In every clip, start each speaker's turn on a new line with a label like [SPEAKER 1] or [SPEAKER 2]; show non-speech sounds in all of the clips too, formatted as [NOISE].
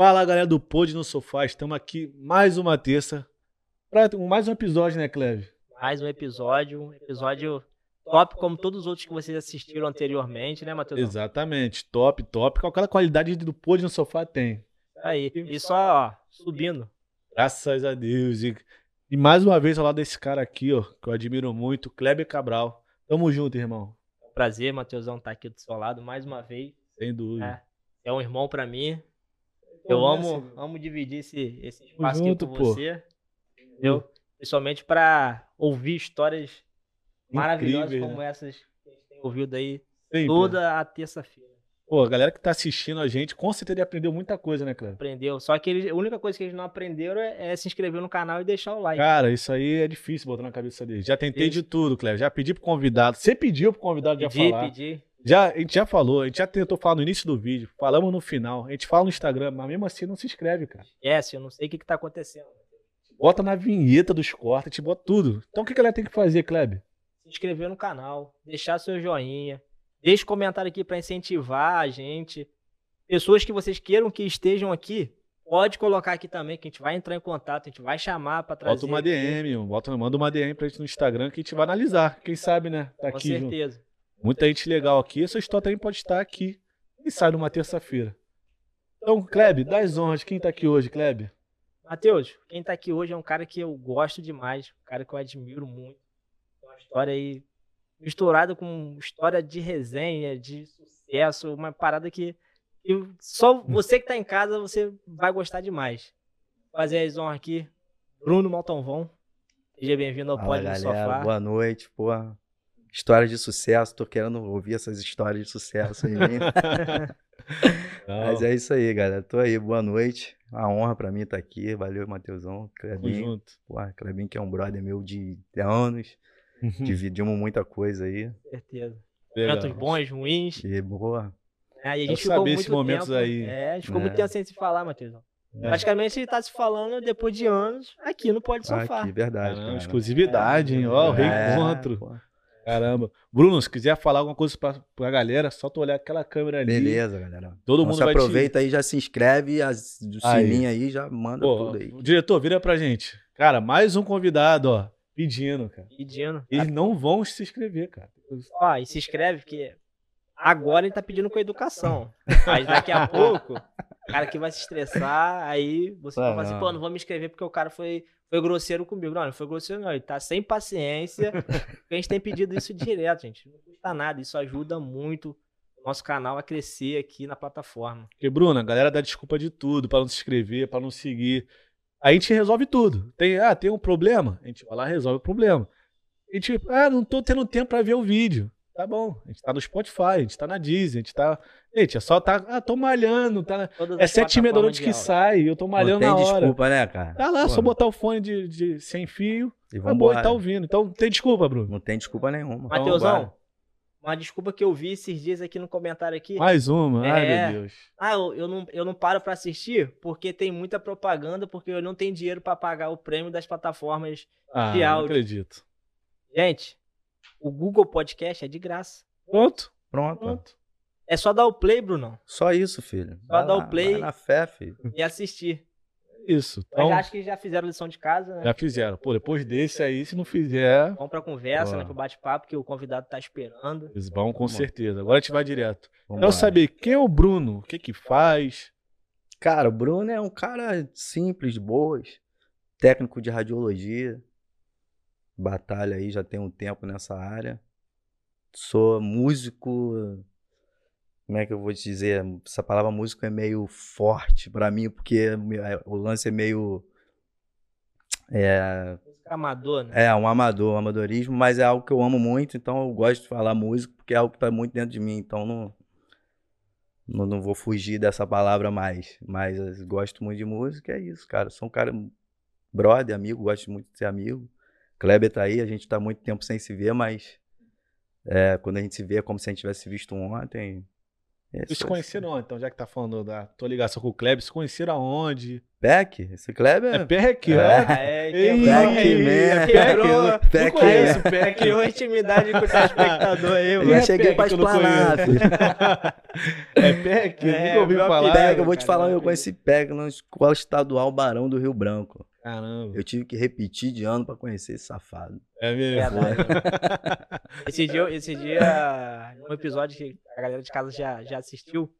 [SPEAKER 1] Fala galera do Pod no Sofá, estamos aqui mais uma terça para mais um episódio, né, Cleve?
[SPEAKER 2] Mais um episódio, um episódio top como todos os outros que vocês assistiram anteriormente, né, Matheus?
[SPEAKER 1] Exatamente, top, top, aquela qualidade do Pod no Sofá tem.
[SPEAKER 2] Aí, e só ó, subindo.
[SPEAKER 1] Graças a Deus. E, e mais uma vez ao lado desse cara aqui, ó, que eu admiro muito, Kleber Cabral. Tamo junto, irmão.
[SPEAKER 2] Prazer, Matheusão, estar tá aqui do seu lado mais uma vez.
[SPEAKER 1] Sem dúvida.
[SPEAKER 2] É, é um irmão para mim. Eu amo, amo dividir esse, esse espaço junto, aqui com pô. você. Entendeu? Principalmente para ouvir histórias Incrível, maravilhosas como né? essas que a gente tem ouvido aí Sempre. toda a terça-feira.
[SPEAKER 1] Pô, a galera que tá assistindo a gente, com certeza aprendeu muita coisa, né, Cleber?
[SPEAKER 2] Aprendeu. Só que eles, a única coisa que eles não aprenderam é, é, se inscrever no canal e deixar o like.
[SPEAKER 1] Cara, isso aí é difícil botar na cabeça deles. Já tentei isso. de tudo, Cleber. Já pedi pro convidado. Você pediu pro convidado já falar. Pedi, pedi. Já, a gente já falou, a gente já tentou falar no início do vídeo, falamos no final, a gente fala no Instagram, mas mesmo assim não se inscreve, cara.
[SPEAKER 2] É, se eu não sei o que, que tá acontecendo.
[SPEAKER 1] Bota na vinheta dos cortes, te bota tudo. Então o que, que ela tem que fazer, Kleber?
[SPEAKER 2] Se inscrever no canal, deixar seu joinha, deixe comentário aqui para incentivar a gente. Pessoas que vocês queiram que estejam aqui, pode colocar aqui também, que a gente vai entrar em contato, a gente vai chamar para trazer.
[SPEAKER 1] Bota uma DM, bota, manda uma DM pra gente no Instagram que a gente vai analisar. Quem sabe, né?
[SPEAKER 2] Tá Com aqui certeza. Junto.
[SPEAKER 1] Muita gente legal aqui. Essa história também pode estar aqui. E sai numa terça-feira. Então, Klebe, das honras, quem tá aqui hoje, Klebe?
[SPEAKER 2] Matheus, quem tá aqui hoje é um cara que eu gosto demais, um cara que eu admiro muito. Uma história aí misturada com história de resenha, de sucesso, uma parada que, que só você que tá em casa, você vai gostar demais. Fazer as honras aqui, Bruno Maltonvon. Seja bem-vindo ao Pode no Sofá.
[SPEAKER 3] Boa noite, porra histórias de sucesso, tô querendo ouvir essas histórias de sucesso aí. [LAUGHS] Mas é isso aí, galera. Tô aí, boa noite. Uma honra pra mim estar tá aqui. Valeu, Matheusão. Clebinho. Porra, Clebinho que é um brother meu de, de anos. Dividimos muita coisa aí.
[SPEAKER 2] Certeza. Momentos bons, ruins.
[SPEAKER 3] E boa.
[SPEAKER 2] É, e a gente ficou muito
[SPEAKER 1] momentos
[SPEAKER 2] tempo,
[SPEAKER 1] aí.
[SPEAKER 2] É, a gente ficou é. muito tempo sem se falar, Matheusão. É. Praticamente ele tá se falando depois de anos aqui no Pode Sofá. Aqui,
[SPEAKER 3] verdade.
[SPEAKER 1] Caramba, exclusividade, hein? Ó, o é, reencontro. Caramba. Bruno, se quiser falar alguma coisa pra, pra galera, só tu olhar aquela câmera ali.
[SPEAKER 3] Beleza, galera.
[SPEAKER 1] Todo então, mundo vai
[SPEAKER 3] aproveita te... aí, já se inscreve, as, o sininho aí, já manda Pô, tudo aí.
[SPEAKER 1] Diretor, vira pra gente. Cara, mais um convidado, ó. Pedindo, cara.
[SPEAKER 2] Pedindo.
[SPEAKER 1] Eles não vão se inscrever, cara.
[SPEAKER 2] Ó, e se inscreve, porque agora ele tá pedindo com educação. Mas daqui a [LAUGHS] pouco, o cara que vai se estressar, aí você vai falar assim, pô, não vou me inscrever porque o cara foi foi grosseiro comigo. Não, não foi grosseiro, não. Ele tá sem paciência. a gente tem pedido isso direto, gente. Não custa nada. Isso ajuda muito o nosso canal a crescer aqui na plataforma.
[SPEAKER 1] Porque, Bruno, a galera dá desculpa de tudo para não se inscrever, para não seguir. Aí a gente resolve tudo. Tem, ah, tem um problema? A gente vai lá e resolve o problema. A gente, ah, não tô tendo tempo para ver o vídeo. Tá bom, a gente tá no Spotify, a gente tá na Disney, a gente tá. Gente, é só tá. Ah, tô malhando, tá. é sete e meia da noite que sai, eu tô malhando na hora. Tem
[SPEAKER 3] desculpa, né, cara?
[SPEAKER 1] Tá lá, Pô, só botar o fone de, de sem fio. E acabou, e tá ouvindo. Então não tem desculpa, Bruno.
[SPEAKER 3] Não tem desculpa nenhuma.
[SPEAKER 2] Mateusão, uma desculpa que eu vi esses dias aqui no comentário aqui.
[SPEAKER 1] Mais uma, é... ai meu Deus.
[SPEAKER 2] Ah, eu, eu, não, eu não paro pra assistir porque tem muita propaganda, porque eu não tenho dinheiro para pagar o prêmio das plataformas
[SPEAKER 1] ah,
[SPEAKER 2] de áudio.
[SPEAKER 1] Não acredito.
[SPEAKER 2] Gente, o Google Podcast é de graça.
[SPEAKER 1] Pronto.
[SPEAKER 3] Pronto. Pronto.
[SPEAKER 2] É só dar o play, Bruno.
[SPEAKER 3] Só isso, filho.
[SPEAKER 2] Só vai dar lá, o play.
[SPEAKER 3] na fé, filho. [LAUGHS]
[SPEAKER 2] E assistir.
[SPEAKER 1] Isso.
[SPEAKER 2] Então, Mas acho que já fizeram lição de casa, né?
[SPEAKER 1] Já fizeram. Pô, depois desse aí, se não fizer.
[SPEAKER 2] Vamos pra conversa, Pô. né? Pro bate-papo, que o convidado tá esperando.
[SPEAKER 1] Eles vão, com Vamos. certeza. Agora a gente vai direto. Vamos Quero saber quem é o Bruno, o que que faz.
[SPEAKER 3] Cara, o Bruno é um cara simples, boas, técnico de radiologia, batalha aí já tem um tempo nessa área. Sou músico. Como é que eu vou te dizer? Essa palavra músico é meio forte para mim, porque é, o lance é meio. É,
[SPEAKER 2] amador, né?
[SPEAKER 3] É, um amador, um amadorismo, mas é algo que eu amo muito, então eu gosto de falar músico, porque é algo que tá muito dentro de mim, então não, não, não vou fugir dessa palavra mais. Mas gosto muito de música, é isso, cara. Sou um cara brother, amigo, gosto muito de ser amigo. Kleber tá aí, a gente tá muito tempo sem se ver, mas é, quando a gente se vê é como se a gente tivesse visto ontem.
[SPEAKER 1] É Vocês se conheceram ontem, então, já que tá falando da tua ligação com o Kleber, se conheceram aonde?
[SPEAKER 3] Peck? Esse Kleber
[SPEAKER 1] É Peck,
[SPEAKER 3] É.
[SPEAKER 1] é.
[SPEAKER 2] É,
[SPEAKER 1] Ei,
[SPEAKER 2] quebrou,
[SPEAKER 3] Peck,
[SPEAKER 2] aí,
[SPEAKER 3] né?
[SPEAKER 2] quebrou,
[SPEAKER 3] Peck,
[SPEAKER 1] Não conheço
[SPEAKER 2] É,
[SPEAKER 1] Peck.
[SPEAKER 2] criou intimidade com o telespectador aí,
[SPEAKER 3] Eu
[SPEAKER 2] mano.
[SPEAKER 3] já
[SPEAKER 1] é
[SPEAKER 3] cheguei
[SPEAKER 1] Peck
[SPEAKER 3] pra explanar, filho. [LAUGHS]
[SPEAKER 1] É Peck?
[SPEAKER 2] É,
[SPEAKER 1] Nunca ouvi falar.
[SPEAKER 3] Peck, eu vou te falar, eu conheci Peck na escola estadual Barão do Rio Branco.
[SPEAKER 1] Caramba.
[SPEAKER 3] Eu tive que repetir de ano pra conhecer esse safado.
[SPEAKER 1] É mesmo.
[SPEAKER 2] Verdade. [LAUGHS] Esse dia, esse dia, um episódio que a galera de casa já, já assistiu,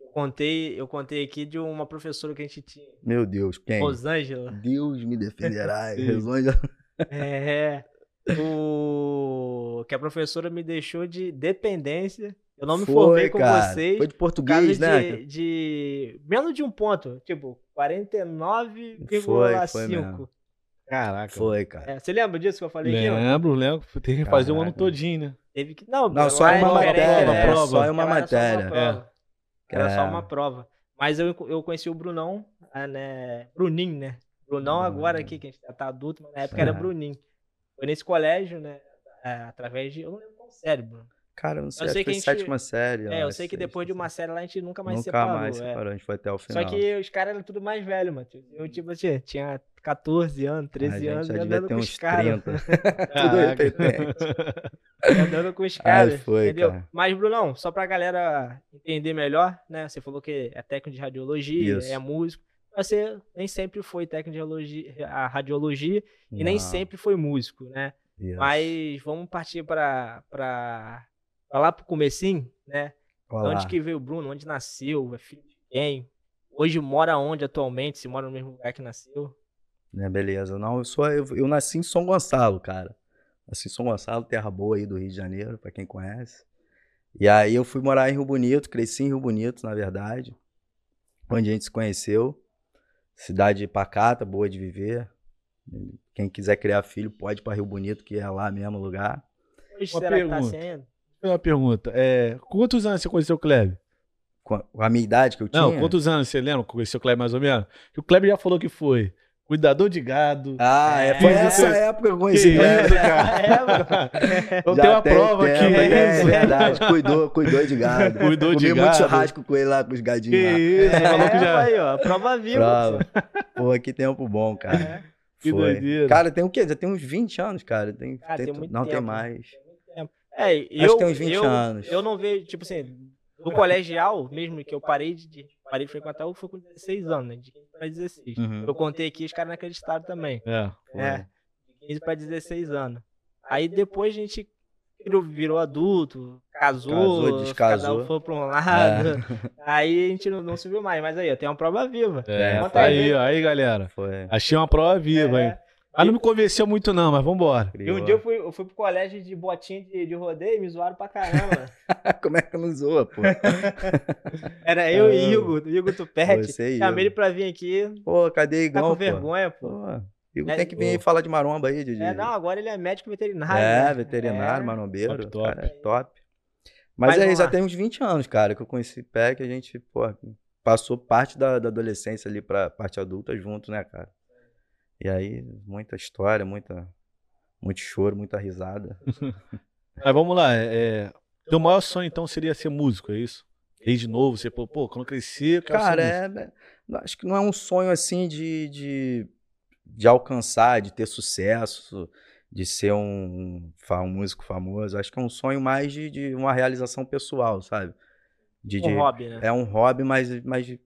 [SPEAKER 2] eu contei, eu contei aqui de uma professora que a gente tinha,
[SPEAKER 3] Meu Deus, quem?
[SPEAKER 2] Rosângela.
[SPEAKER 3] Deus me defenderá. [LAUGHS] Rosângela.
[SPEAKER 2] É. O... Que a professora me deixou de dependência. Eu não me
[SPEAKER 3] Foi,
[SPEAKER 2] formei com
[SPEAKER 3] cara.
[SPEAKER 2] vocês.
[SPEAKER 3] Foi de
[SPEAKER 2] Por
[SPEAKER 3] português, né?
[SPEAKER 2] de, de menos de um ponto. Tipo, 49,5.
[SPEAKER 3] Foi, foi mesmo.
[SPEAKER 1] Caraca.
[SPEAKER 3] Foi, cara.
[SPEAKER 2] É, você lembra disso que eu falei aqui? ó?
[SPEAKER 1] Lembro, lembro. Tem que fazer o ano
[SPEAKER 3] Caraca.
[SPEAKER 1] todinho, né?
[SPEAKER 2] Teve que. Não,
[SPEAKER 3] Não, só
[SPEAKER 2] é
[SPEAKER 3] uma matéria.
[SPEAKER 2] né?
[SPEAKER 3] é,
[SPEAKER 1] prova.
[SPEAKER 3] Só uma
[SPEAKER 2] Ela era só uma
[SPEAKER 3] matéria.
[SPEAKER 2] prova. Era só
[SPEAKER 3] É.
[SPEAKER 2] uma prova. Mas eu, eu conheci o Brunão, ah, né? Bruninho, né? Brunão agora aqui, que a gente já tá adulto, mas na época era
[SPEAKER 3] É.
[SPEAKER 2] Bruninho. Foi nesse colégio, né? é, através de. Eu não lembro qual série, Bruno.
[SPEAKER 3] Cara, não sei,
[SPEAKER 2] Eu sei
[SPEAKER 3] que
[SPEAKER 2] a gente-
[SPEAKER 3] sétima série.
[SPEAKER 2] É, eu sei que depois de uma série lá a gente nunca mais
[SPEAKER 3] Nunca
[SPEAKER 2] separou.
[SPEAKER 3] mais
[SPEAKER 2] é.
[SPEAKER 3] separou, a gente foi até o final.
[SPEAKER 2] Só que os caras eram tudo mais velho, mano. Eu, tipo assim, tinha 14 anos, 13
[SPEAKER 3] a gente
[SPEAKER 2] anos,
[SPEAKER 3] já [LAUGHS] [LAUGHS]
[SPEAKER 2] andando com os caras.
[SPEAKER 3] 30.
[SPEAKER 1] Caraca.
[SPEAKER 3] repetente.
[SPEAKER 2] andando com os caras.
[SPEAKER 3] foi,
[SPEAKER 2] entendeu?
[SPEAKER 3] cara.
[SPEAKER 2] Mas, Brunão, só pra galera entender melhor, né? Você falou que é técnico de radiologia,
[SPEAKER 3] Isso.
[SPEAKER 2] é músico. Você nem sempre foi técnico de radiologia, a radiologia e nem sempre foi músico, né?
[SPEAKER 3] isso.
[SPEAKER 2] Mas vamos partir pra lá pro comecinho, né?
[SPEAKER 3] Olha lá.
[SPEAKER 2] Onde que veio o Bruno? Onde nasceu? É filho de quem? Hoje mora onde atualmente? Se mora no mesmo lugar que nasceu?
[SPEAKER 3] É, beleza. Não, eu sou eu, eu nasci em São Gonçalo, cara. Nasci em São Gonçalo, terra boa aí do Rio de Janeiro, pra quem conhece. E aí eu fui morar em Rio Bonito, cresci em Rio Bonito, na verdade. Onde a gente se conheceu. Cidade pacata, boa de viver. Quem quiser criar filho pode ir pra Rio Bonito, que é lá mesmo lugar.
[SPEAKER 2] Hoje
[SPEAKER 1] Uma
[SPEAKER 2] será que tá
[SPEAKER 1] pergunta. Uma pergunta. É, quantos anos você conheceu o Kleber?
[SPEAKER 3] Com a, minha idade que eu tinha.
[SPEAKER 1] Não, quantos anos você lembra que conheceu o Kleber mais ou menos? Que o Kleber já falou que foi cuidador de gado.
[SPEAKER 3] Ah, é,
[SPEAKER 2] É,
[SPEAKER 3] foi
[SPEAKER 1] isso.
[SPEAKER 3] essa época que eu
[SPEAKER 1] Que
[SPEAKER 3] conheci.
[SPEAKER 1] isso,
[SPEAKER 3] né?
[SPEAKER 1] cara? [LAUGHS] [LAUGHS] Então
[SPEAKER 3] Já
[SPEAKER 1] tem uma
[SPEAKER 3] tem
[SPEAKER 1] prova aqui,
[SPEAKER 3] tempo,
[SPEAKER 1] é
[SPEAKER 3] é,
[SPEAKER 1] isso.
[SPEAKER 3] verdade. Cuidou, cuidou de gado.
[SPEAKER 1] Cuidou de
[SPEAKER 3] Comi muito
[SPEAKER 1] gado.
[SPEAKER 3] churrasco com ele lá, com os
[SPEAKER 1] Que
[SPEAKER 3] gadinhos lá.
[SPEAKER 1] isso,
[SPEAKER 2] É,
[SPEAKER 1] falou que já.
[SPEAKER 2] aí, ó, prova viva.
[SPEAKER 3] Prova.
[SPEAKER 2] pô.
[SPEAKER 3] Que tempo bom, cara.
[SPEAKER 2] É.
[SPEAKER 1] Que
[SPEAKER 3] Foi.
[SPEAKER 1] doideira.
[SPEAKER 3] Cara, tem o quê? Já tem uns 20 anos, cara. Tem,
[SPEAKER 2] Ah, tem
[SPEAKER 3] tem-
[SPEAKER 2] muito
[SPEAKER 3] não tem
[SPEAKER 2] tempo.
[SPEAKER 3] mais.
[SPEAKER 2] É,
[SPEAKER 3] Acho
[SPEAKER 2] eu,
[SPEAKER 3] que tem uns 20
[SPEAKER 2] eu,
[SPEAKER 3] anos.
[SPEAKER 2] eu não vejo, tipo assim, no colegial, mesmo que eu parei de, de- parei de frequentar, eu fui com 16 anos, né? De 15 pra 16.
[SPEAKER 3] Uhum.
[SPEAKER 2] Eu contei aqui, os caras não acreditaram também.
[SPEAKER 1] É.
[SPEAKER 3] Foi.
[SPEAKER 2] É, de 15 pra 16 anos. Aí depois a gente virou, virou adulto, casou,
[SPEAKER 3] Casou, descasou.
[SPEAKER 2] cada um foi pra um lado. [LAUGHS] Aí a gente não, não se viu mais. Mas aí, tem uma prova viva.
[SPEAKER 1] É, tá
[SPEAKER 2] aí,
[SPEAKER 1] aí, aí, galera.
[SPEAKER 3] Foi.
[SPEAKER 1] Achei uma prova viva,
[SPEAKER 2] É.
[SPEAKER 1] hein? Ah, não me convenceu muito, não, mas vambora.
[SPEAKER 2] E um dia eu fui, eu fui pro colégio de botinha de, de rodeio e me zoaram pra caramba. [LAUGHS]
[SPEAKER 3] Como é que não zoa, pô? [LAUGHS]
[SPEAKER 2] Era eu e
[SPEAKER 3] Caramba.
[SPEAKER 2] Igor, Igor Tupete.
[SPEAKER 3] Você
[SPEAKER 2] Chamei ele pra vir aqui.
[SPEAKER 3] Pô, cadê
[SPEAKER 2] Tá
[SPEAKER 3] Igão,
[SPEAKER 2] com
[SPEAKER 3] pô?
[SPEAKER 2] vergonha, pô.
[SPEAKER 3] Pô, Igor
[SPEAKER 2] É,
[SPEAKER 3] tem que vir
[SPEAKER 1] pô.
[SPEAKER 3] falar de maromba aí, Didi.
[SPEAKER 2] É, não, agora ele é médico veterinário.
[SPEAKER 3] É,
[SPEAKER 2] né?
[SPEAKER 3] veterinário,
[SPEAKER 2] É.
[SPEAKER 3] marombeiro.
[SPEAKER 1] Top, top.
[SPEAKER 3] Cara, top. Mas,
[SPEAKER 2] Mas
[SPEAKER 3] é,
[SPEAKER 2] vamos
[SPEAKER 3] já tem uns 20 anos, cara, que eu conheci Pé, que a gente, pô, passou parte da, da adolescência ali pra parte adulta junto, né, cara? E aí, muita história, muita, muito choro, muita risada. [LAUGHS]
[SPEAKER 1] Mas vamos lá. É, teu maior sonho, então, seria ser músico, é isso? Desde novo, você, pô, pô, quando eu crescer, eu quero
[SPEAKER 3] Cara, é, é- acho que não é um sonho assim de, de, de alcançar, de ter sucesso, de ser um, um músico famoso. Acho que é um sonho mais de, de uma realização pessoal, sabe? De, de-
[SPEAKER 2] Um hobby, né?
[SPEAKER 3] é um hobby, mas, mas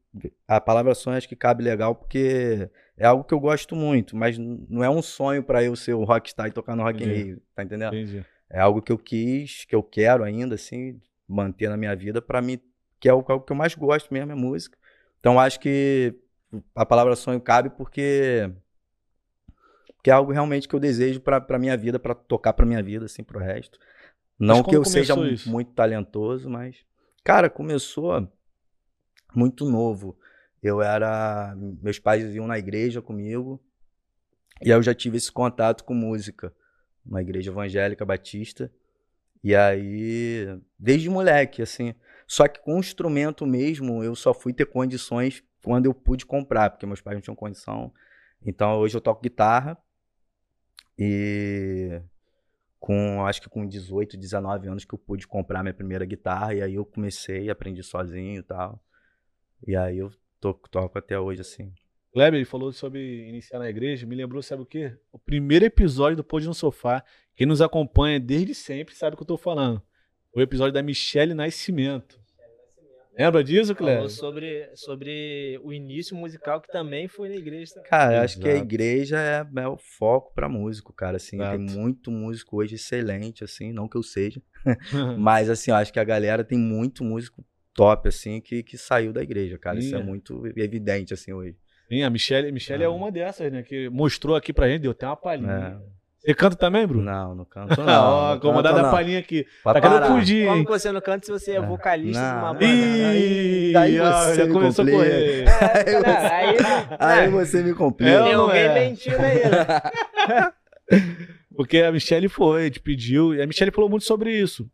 [SPEAKER 3] a palavra sonho acho que cabe legal porque é algo que eu gosto muito, mas não é um sonho pra eu ser o rockstar e tocar no Rock in
[SPEAKER 1] Entendi.
[SPEAKER 3] Rio, tá entendendo?
[SPEAKER 1] Entendi.
[SPEAKER 3] É algo que eu quis, que eu quero ainda, assim, manter na minha vida para mim, que é o algo que eu mais gosto mesmo, é música. Então acho que a palavra sonho cabe porque porque é algo realmente que eu desejo para para minha vida, para tocar para minha vida, assim, pro resto. Não que eu seja
[SPEAKER 1] isso?
[SPEAKER 3] muito talentoso, mas cara, começou muito novo. Eu era, meus pais iam na igreja comigo e aí eu já tive esse contato com música uma igreja evangélica batista. E aí, desde moleque, assim. Só que com o instrumento mesmo, eu só fui ter condições quando eu pude comprar, porque meus pais não tinham condição. Então hoje eu toco guitarra. E com, acho que com 18, 19 anos que eu pude comprar minha primeira guitarra. E aí eu comecei, aprendi sozinho e tal. E aí eu toco, toco até hoje, assim.
[SPEAKER 1] Kleber, ele falou sobre iniciar na igreja, me lembrou, sabe o quê? O primeiro episódio do Pôde no Sofá. Quem nos acompanha desde sempre sabe o que eu tô falando. O episódio da Michelle Nascimento. Lembra disso,
[SPEAKER 2] Falou
[SPEAKER 1] Kleber?
[SPEAKER 2] sobre, sobre o início musical que também foi na igreja. também.
[SPEAKER 3] Cara, eu acho que a
[SPEAKER 1] Exato.
[SPEAKER 3] igreja é, é o foco pra músico, cara, assim, tem
[SPEAKER 1] Exato.
[SPEAKER 3] muito músico hoje excelente, assim, não que eu seja, [LAUGHS] mas assim, eu acho que a galera tem muito músico top, assim, que, que saiu da igreja, cara, isso
[SPEAKER 1] Sim,
[SPEAKER 3] é
[SPEAKER 1] é.
[SPEAKER 3] muito evidente, assim, hoje.
[SPEAKER 1] Sim, a Michelle, Michelle é
[SPEAKER 3] Ah.
[SPEAKER 1] uma dessas, né? Que mostrou aqui pra gente, deu até uma palhinha.
[SPEAKER 3] É.
[SPEAKER 1] Você canta também, Bruno?
[SPEAKER 3] Não, não canto [LAUGHS]
[SPEAKER 1] Não,
[SPEAKER 3] não.
[SPEAKER 1] ó,
[SPEAKER 3] não
[SPEAKER 1] acomodado
[SPEAKER 3] canto,
[SPEAKER 1] a
[SPEAKER 3] não.
[SPEAKER 1] palhinha aqui.
[SPEAKER 3] Pode
[SPEAKER 1] Tá querendo fugir,
[SPEAKER 2] Como você não canta se você é
[SPEAKER 3] É.
[SPEAKER 2] vocalista de uma
[SPEAKER 3] Não,
[SPEAKER 2] banda?
[SPEAKER 1] Ih,
[SPEAKER 3] você me
[SPEAKER 1] começou com
[SPEAKER 3] complica.
[SPEAKER 1] ele. [LAUGHS]
[SPEAKER 2] É, cara, aí,
[SPEAKER 3] Aí você me
[SPEAKER 1] É,
[SPEAKER 3] complica.
[SPEAKER 2] tem
[SPEAKER 1] não
[SPEAKER 2] alguém
[SPEAKER 1] é?
[SPEAKER 2] mentindo aí, né? [LAUGHS]
[SPEAKER 1] Porque a Michelle foi, te pediu, e a Michelle falou muito sobre isso.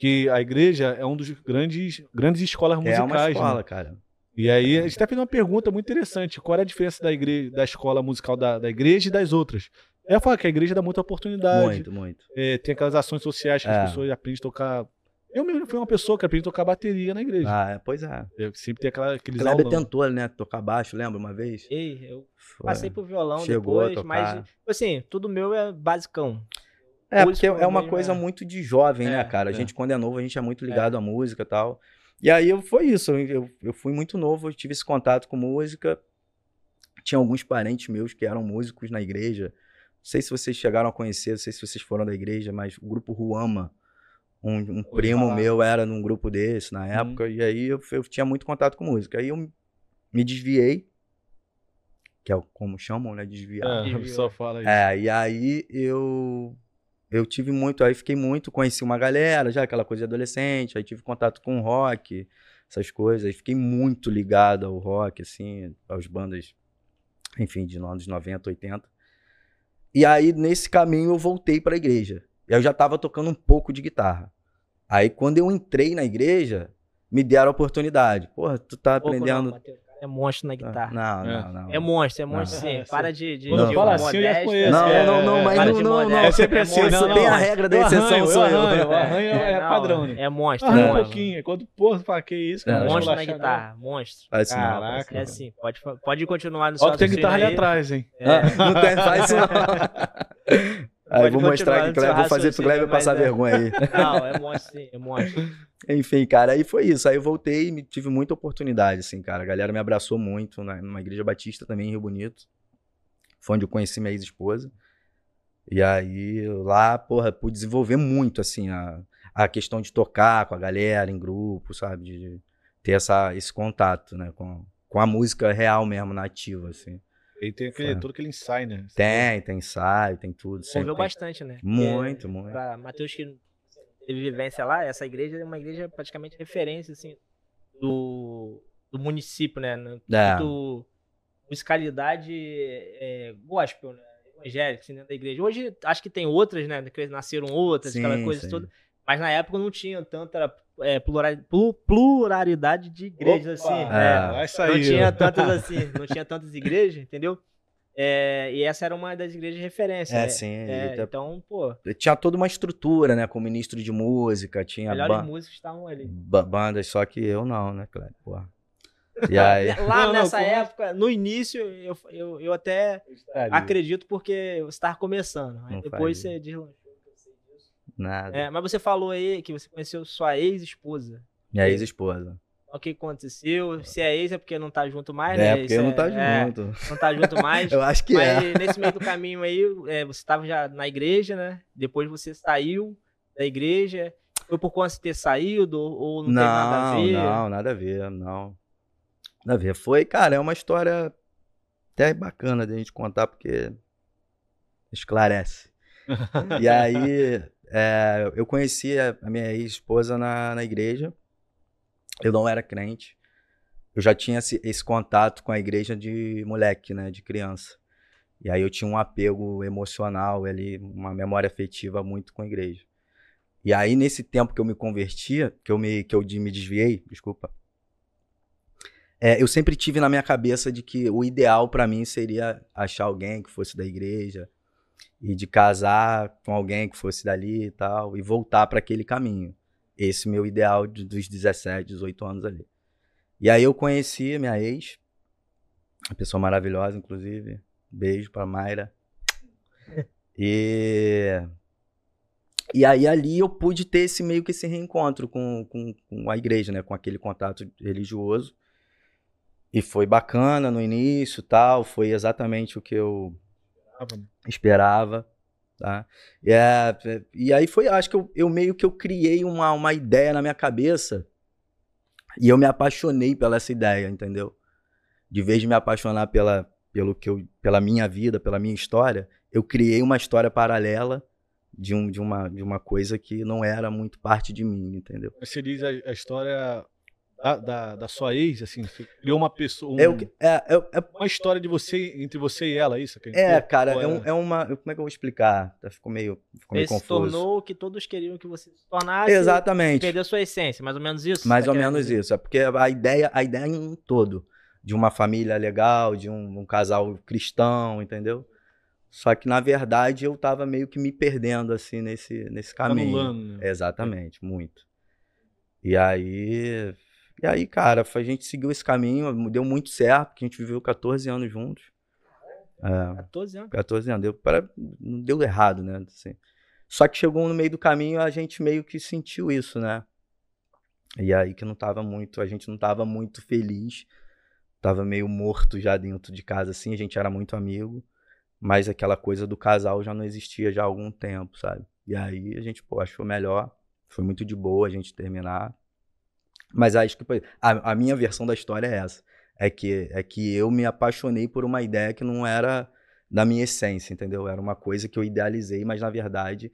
[SPEAKER 1] Que a igreja é um dos grandes, grandes escolas
[SPEAKER 3] É
[SPEAKER 1] musicais.
[SPEAKER 3] uma
[SPEAKER 1] né?
[SPEAKER 3] escola, cara.
[SPEAKER 1] E aí a gente até fez uma pergunta muito interessante: qual é a diferença da, igreja, da escola musical da, da igreja e das outras? Ela fala que a igreja dá muita oportunidade.
[SPEAKER 3] Muito, muito.
[SPEAKER 1] é, tem aquelas ações sociais que
[SPEAKER 3] É.
[SPEAKER 1] as pessoas aprendem a tocar. Eu mesmo fui uma pessoa que aprendi a tocar bateria na igreja.
[SPEAKER 3] Ah, é, pois é.
[SPEAKER 1] Eu sempre tem aquela, aqueles
[SPEAKER 3] Kleber
[SPEAKER 1] aulão.
[SPEAKER 3] tentou, né, tocar baixo, lembra uma vez?
[SPEAKER 2] Ei, eu
[SPEAKER 3] Foi.
[SPEAKER 2] passei pro violão
[SPEAKER 3] Chegou a
[SPEAKER 2] depois,
[SPEAKER 3] tocar.
[SPEAKER 2] mas, tipo assim, tudo meu é basicão.
[SPEAKER 3] É, porque é uma coisa
[SPEAKER 2] é.
[SPEAKER 3] muito de jovem, né,
[SPEAKER 1] É,
[SPEAKER 3] cara? A
[SPEAKER 1] é.
[SPEAKER 3] gente, quando é novo, a gente é muito ligado à música e tal. E aí eu, foi isso, eu, eu, fui muito novo, eu tive esse contato com música. Tinha alguns parentes meus que eram músicos na igreja. Não sei se vocês chegaram a conhecer, não sei se vocês foram da igreja, mas o grupo Ruama, um, um primo
[SPEAKER 1] falar.
[SPEAKER 3] meu era num grupo desse na época, e aí eu, eu tinha muito contato com música. Aí eu me desviei, que é o- como chamam, né? Desviar. [LAUGHS]
[SPEAKER 1] É, pessoa fala isso.
[SPEAKER 3] É, e aí eu eu tive muito, aí fiquei muito, conheci uma galera, já aquela coisa de adolescente, aí tive contato com rock, essas coisas, aí fiquei muito ligado ao rock, assim, às bandas, enfim, de anos 90, 80. E aí, nesse caminho, eu voltei pra igreja. E eu já tava tocando um pouco de guitarra. Aí, quando eu entrei na igreja, me deram a oportunidade. Porra, tu tá
[SPEAKER 2] Pouco não,
[SPEAKER 3] aprendendo...
[SPEAKER 2] Matheus, o cara é monstro na guitarra.
[SPEAKER 3] Não,
[SPEAKER 1] É.
[SPEAKER 3] não, não.
[SPEAKER 2] É monstro, é monstro
[SPEAKER 1] Não.
[SPEAKER 2] sim.
[SPEAKER 1] É,
[SPEAKER 2] Para de, de,
[SPEAKER 1] Quando
[SPEAKER 2] de
[SPEAKER 1] fala assim, eu já conheço.
[SPEAKER 3] Não,
[SPEAKER 1] É,
[SPEAKER 3] não, não, mas não,
[SPEAKER 2] de
[SPEAKER 3] não, não.
[SPEAKER 2] modéstia.
[SPEAKER 1] É sempre
[SPEAKER 2] É
[SPEAKER 1] assim,
[SPEAKER 2] monstro.
[SPEAKER 1] não,
[SPEAKER 3] tem
[SPEAKER 1] não.
[SPEAKER 3] a regra da
[SPEAKER 1] Eu
[SPEAKER 3] exceção,
[SPEAKER 1] arranho,
[SPEAKER 3] sou eu.
[SPEAKER 1] arranho, eu arranho é
[SPEAKER 2] não,
[SPEAKER 1] padrão, né?
[SPEAKER 2] É monstro,
[SPEAKER 1] Arranha
[SPEAKER 2] é
[SPEAKER 1] um
[SPEAKER 2] monstro.
[SPEAKER 1] pouquinho. Quando, porra, fala que isso,
[SPEAKER 3] É,
[SPEAKER 1] cara. não
[SPEAKER 2] Monstro na guitarra, monstro.
[SPEAKER 3] Não,
[SPEAKER 1] Caraca.
[SPEAKER 2] É
[SPEAKER 3] não.
[SPEAKER 2] assim, pode, pode continuar no
[SPEAKER 1] não.
[SPEAKER 2] seu
[SPEAKER 1] Ó, que tem guitarra ali atrás, hein?
[SPEAKER 2] É.
[SPEAKER 3] Ah, não tem, faz isso não. [LAUGHS] Aí
[SPEAKER 2] Pode
[SPEAKER 3] vou mostrar que Kleber,
[SPEAKER 2] seu
[SPEAKER 3] vou fazer pro Kleber
[SPEAKER 2] mas
[SPEAKER 3] passar
[SPEAKER 2] é.
[SPEAKER 3] vergonha aí. [LAUGHS]
[SPEAKER 2] Não, é monstro sim, é monstro.
[SPEAKER 3] Enfim, cara, aí foi isso. Aí eu voltei e tive muita oportunidade, assim, cara. A galera me abraçou muito na, numa igreja batista também em Rio Bonito. Foi onde eu conheci minha ex-esposa. E aí lá, porra, pude desenvolver muito, assim, a, a questão de tocar com a galera em grupo, sabe? De, de ter essa, esse contato, né? Com, com a música real mesmo, nativa, assim.
[SPEAKER 1] Ele tem aquele, todo aquele ensaio, né?
[SPEAKER 3] Tem, tem ensaio, tem tudo.
[SPEAKER 2] Envolveu bastante, né?
[SPEAKER 3] Muito,
[SPEAKER 2] Porque,
[SPEAKER 3] muito.
[SPEAKER 2] Pra Matheus que teve vivência lá, essa igreja é uma igreja praticamente referência, assim, do, do município, né? No-
[SPEAKER 3] É.
[SPEAKER 2] Muito musicalidade é, gospel, né? Evangélica, assim, dentro da igreja. Hoje, acho que tem outras, né? Que nasceram outras, aquela
[SPEAKER 3] Sim,
[SPEAKER 2] coisa
[SPEAKER 3] sim.
[SPEAKER 2] toda. Mas na época não tinha tanta é, plural- plu- pluralidade de igrejas,
[SPEAKER 1] Opa!
[SPEAKER 2] assim.
[SPEAKER 3] É.
[SPEAKER 1] sair.
[SPEAKER 2] Não tinha tantas assim, não tinha tantas igrejas, entendeu? É, e essa era uma das igrejas de referência.
[SPEAKER 3] É,
[SPEAKER 2] né?
[SPEAKER 3] sim.
[SPEAKER 2] É,
[SPEAKER 3] tá-
[SPEAKER 2] então, pô,
[SPEAKER 3] Tinha toda uma estrutura, né? Com ministro de música, tinha
[SPEAKER 2] melhores
[SPEAKER 3] ban-
[SPEAKER 2] músicos estavam ali.
[SPEAKER 3] ba- bandas, só que eu não, né, Cléber? Porra. [LAUGHS] E aí.
[SPEAKER 2] Lá
[SPEAKER 1] Não, não,
[SPEAKER 2] nessa
[SPEAKER 1] como-
[SPEAKER 2] época, no início, eu, eu, eu até
[SPEAKER 1] Ali.
[SPEAKER 2] acredito porque você estava começando. Aí
[SPEAKER 3] Não
[SPEAKER 2] depois
[SPEAKER 3] faz
[SPEAKER 2] você deslanchou. que eu sei disso.
[SPEAKER 3] Nada.
[SPEAKER 2] É, mas você falou aí que você conheceu sua ex-esposa.
[SPEAKER 3] Minha ex-esposa.
[SPEAKER 2] O que aconteceu? Se é ex é porque não tá junto mais,
[SPEAKER 3] É,
[SPEAKER 2] né?
[SPEAKER 3] porque
[SPEAKER 2] Isso
[SPEAKER 3] não tá
[SPEAKER 2] é-
[SPEAKER 3] junto.
[SPEAKER 2] Não tá junto mais. [LAUGHS]
[SPEAKER 3] Eu acho que
[SPEAKER 2] Mas
[SPEAKER 3] é.
[SPEAKER 2] nesse meio do caminho aí, é, você estava já na igreja, né? Depois você saiu da igreja. Foi por conta de ter saído ou, ou não, tem nada a
[SPEAKER 3] Não,
[SPEAKER 2] ver?
[SPEAKER 3] não, nada a ver, não. Nada a ver. Foi, cara, é uma história até bacana de a gente contar, porque esclarece. [LAUGHS] E aí, é, eu conheci a, minha ex-esposa na, na igreja. Eu não era crente. Eu já tinha esse, esse contato com a igreja de moleque, né? De criança. E aí eu tinha um apego emocional ali, uma memória afetiva muito com a igreja. E aí, nesse tempo que eu me convertia, que eu me, que eu me desviei, desculpa, é, eu sempre tive na minha cabeça de que o ideal pra mim seria achar alguém que fosse da igreja e de casar com alguém que fosse dali e tal, e voltar pra aquele caminho. Esse meu ideal de- dos 17, 18 anos ali. E aí eu conheci a minha ex, Uma pessoa maravilhosa, inclusive. Beijo pra Mayra. [LAUGHS] E. E aí ali eu pude ter esse meio que esse reencontro com, com, com a igreja, né? Com aquele contato religioso. E foi bacana no início tal. Foi exatamente o que eu esperava. Tá? E, é, e aí foi, acho que eu, eu meio que eu criei uma, uma ideia na minha cabeça e eu me apaixonei pela essa ideia, entendeu? De vez de me apaixonar pela, pelo que eu, pela minha vida, pela minha história, eu criei uma história paralela de, um, de, uma, de uma coisa que não era muito parte de mim, entendeu?
[SPEAKER 1] Você diz a, a história da, da, da, sua ex, assim, você criou uma pessoa.
[SPEAKER 3] Um, é, é, é, é,
[SPEAKER 1] uma história de você, entre você e ela, isso?
[SPEAKER 3] É, cara, é, um, é, uma. Como é que eu vou explicar? Ficou meio, ficou meio confuso.
[SPEAKER 2] se tornou o que todos queriam que você se tornasse.
[SPEAKER 3] Exatamente.
[SPEAKER 2] Perdeu sua essência, mais ou menos isso?
[SPEAKER 3] Mais ou menos dizer? isso. É porque a ideia, a ideia em um todo. De uma família legal, de um, um casal cristão, entendeu? Só que, na verdade, eu tava meio que me perdendo, assim, nesse, nesse caminho.
[SPEAKER 1] Anulando,
[SPEAKER 3] né? Exatamente, muito. E aí e aí, cara, a gente seguiu esse caminho, deu muito certo, porque a gente viveu 14 anos juntos.
[SPEAKER 2] É, 14 anos?
[SPEAKER 3] 14 anos. Deu, para, não deu errado, né? Assim. Só que chegou no meio do caminho, a gente meio que sentiu isso, né? E aí que não tava muito, a gente não tava muito feliz. Tava meio morto já dentro de casa, assim, a gente era muito amigo. Mas aquela coisa do casal já não existia já há algum tempo, sabe? E aí a gente, pô, achou melhor. Foi muito de boa a gente terminar. Mas acho que a, a, minha versão da história é essa. É que, é que eu me apaixonei por uma ideia que não era da minha essência, entendeu? Era uma coisa que eu idealizei, mas na verdade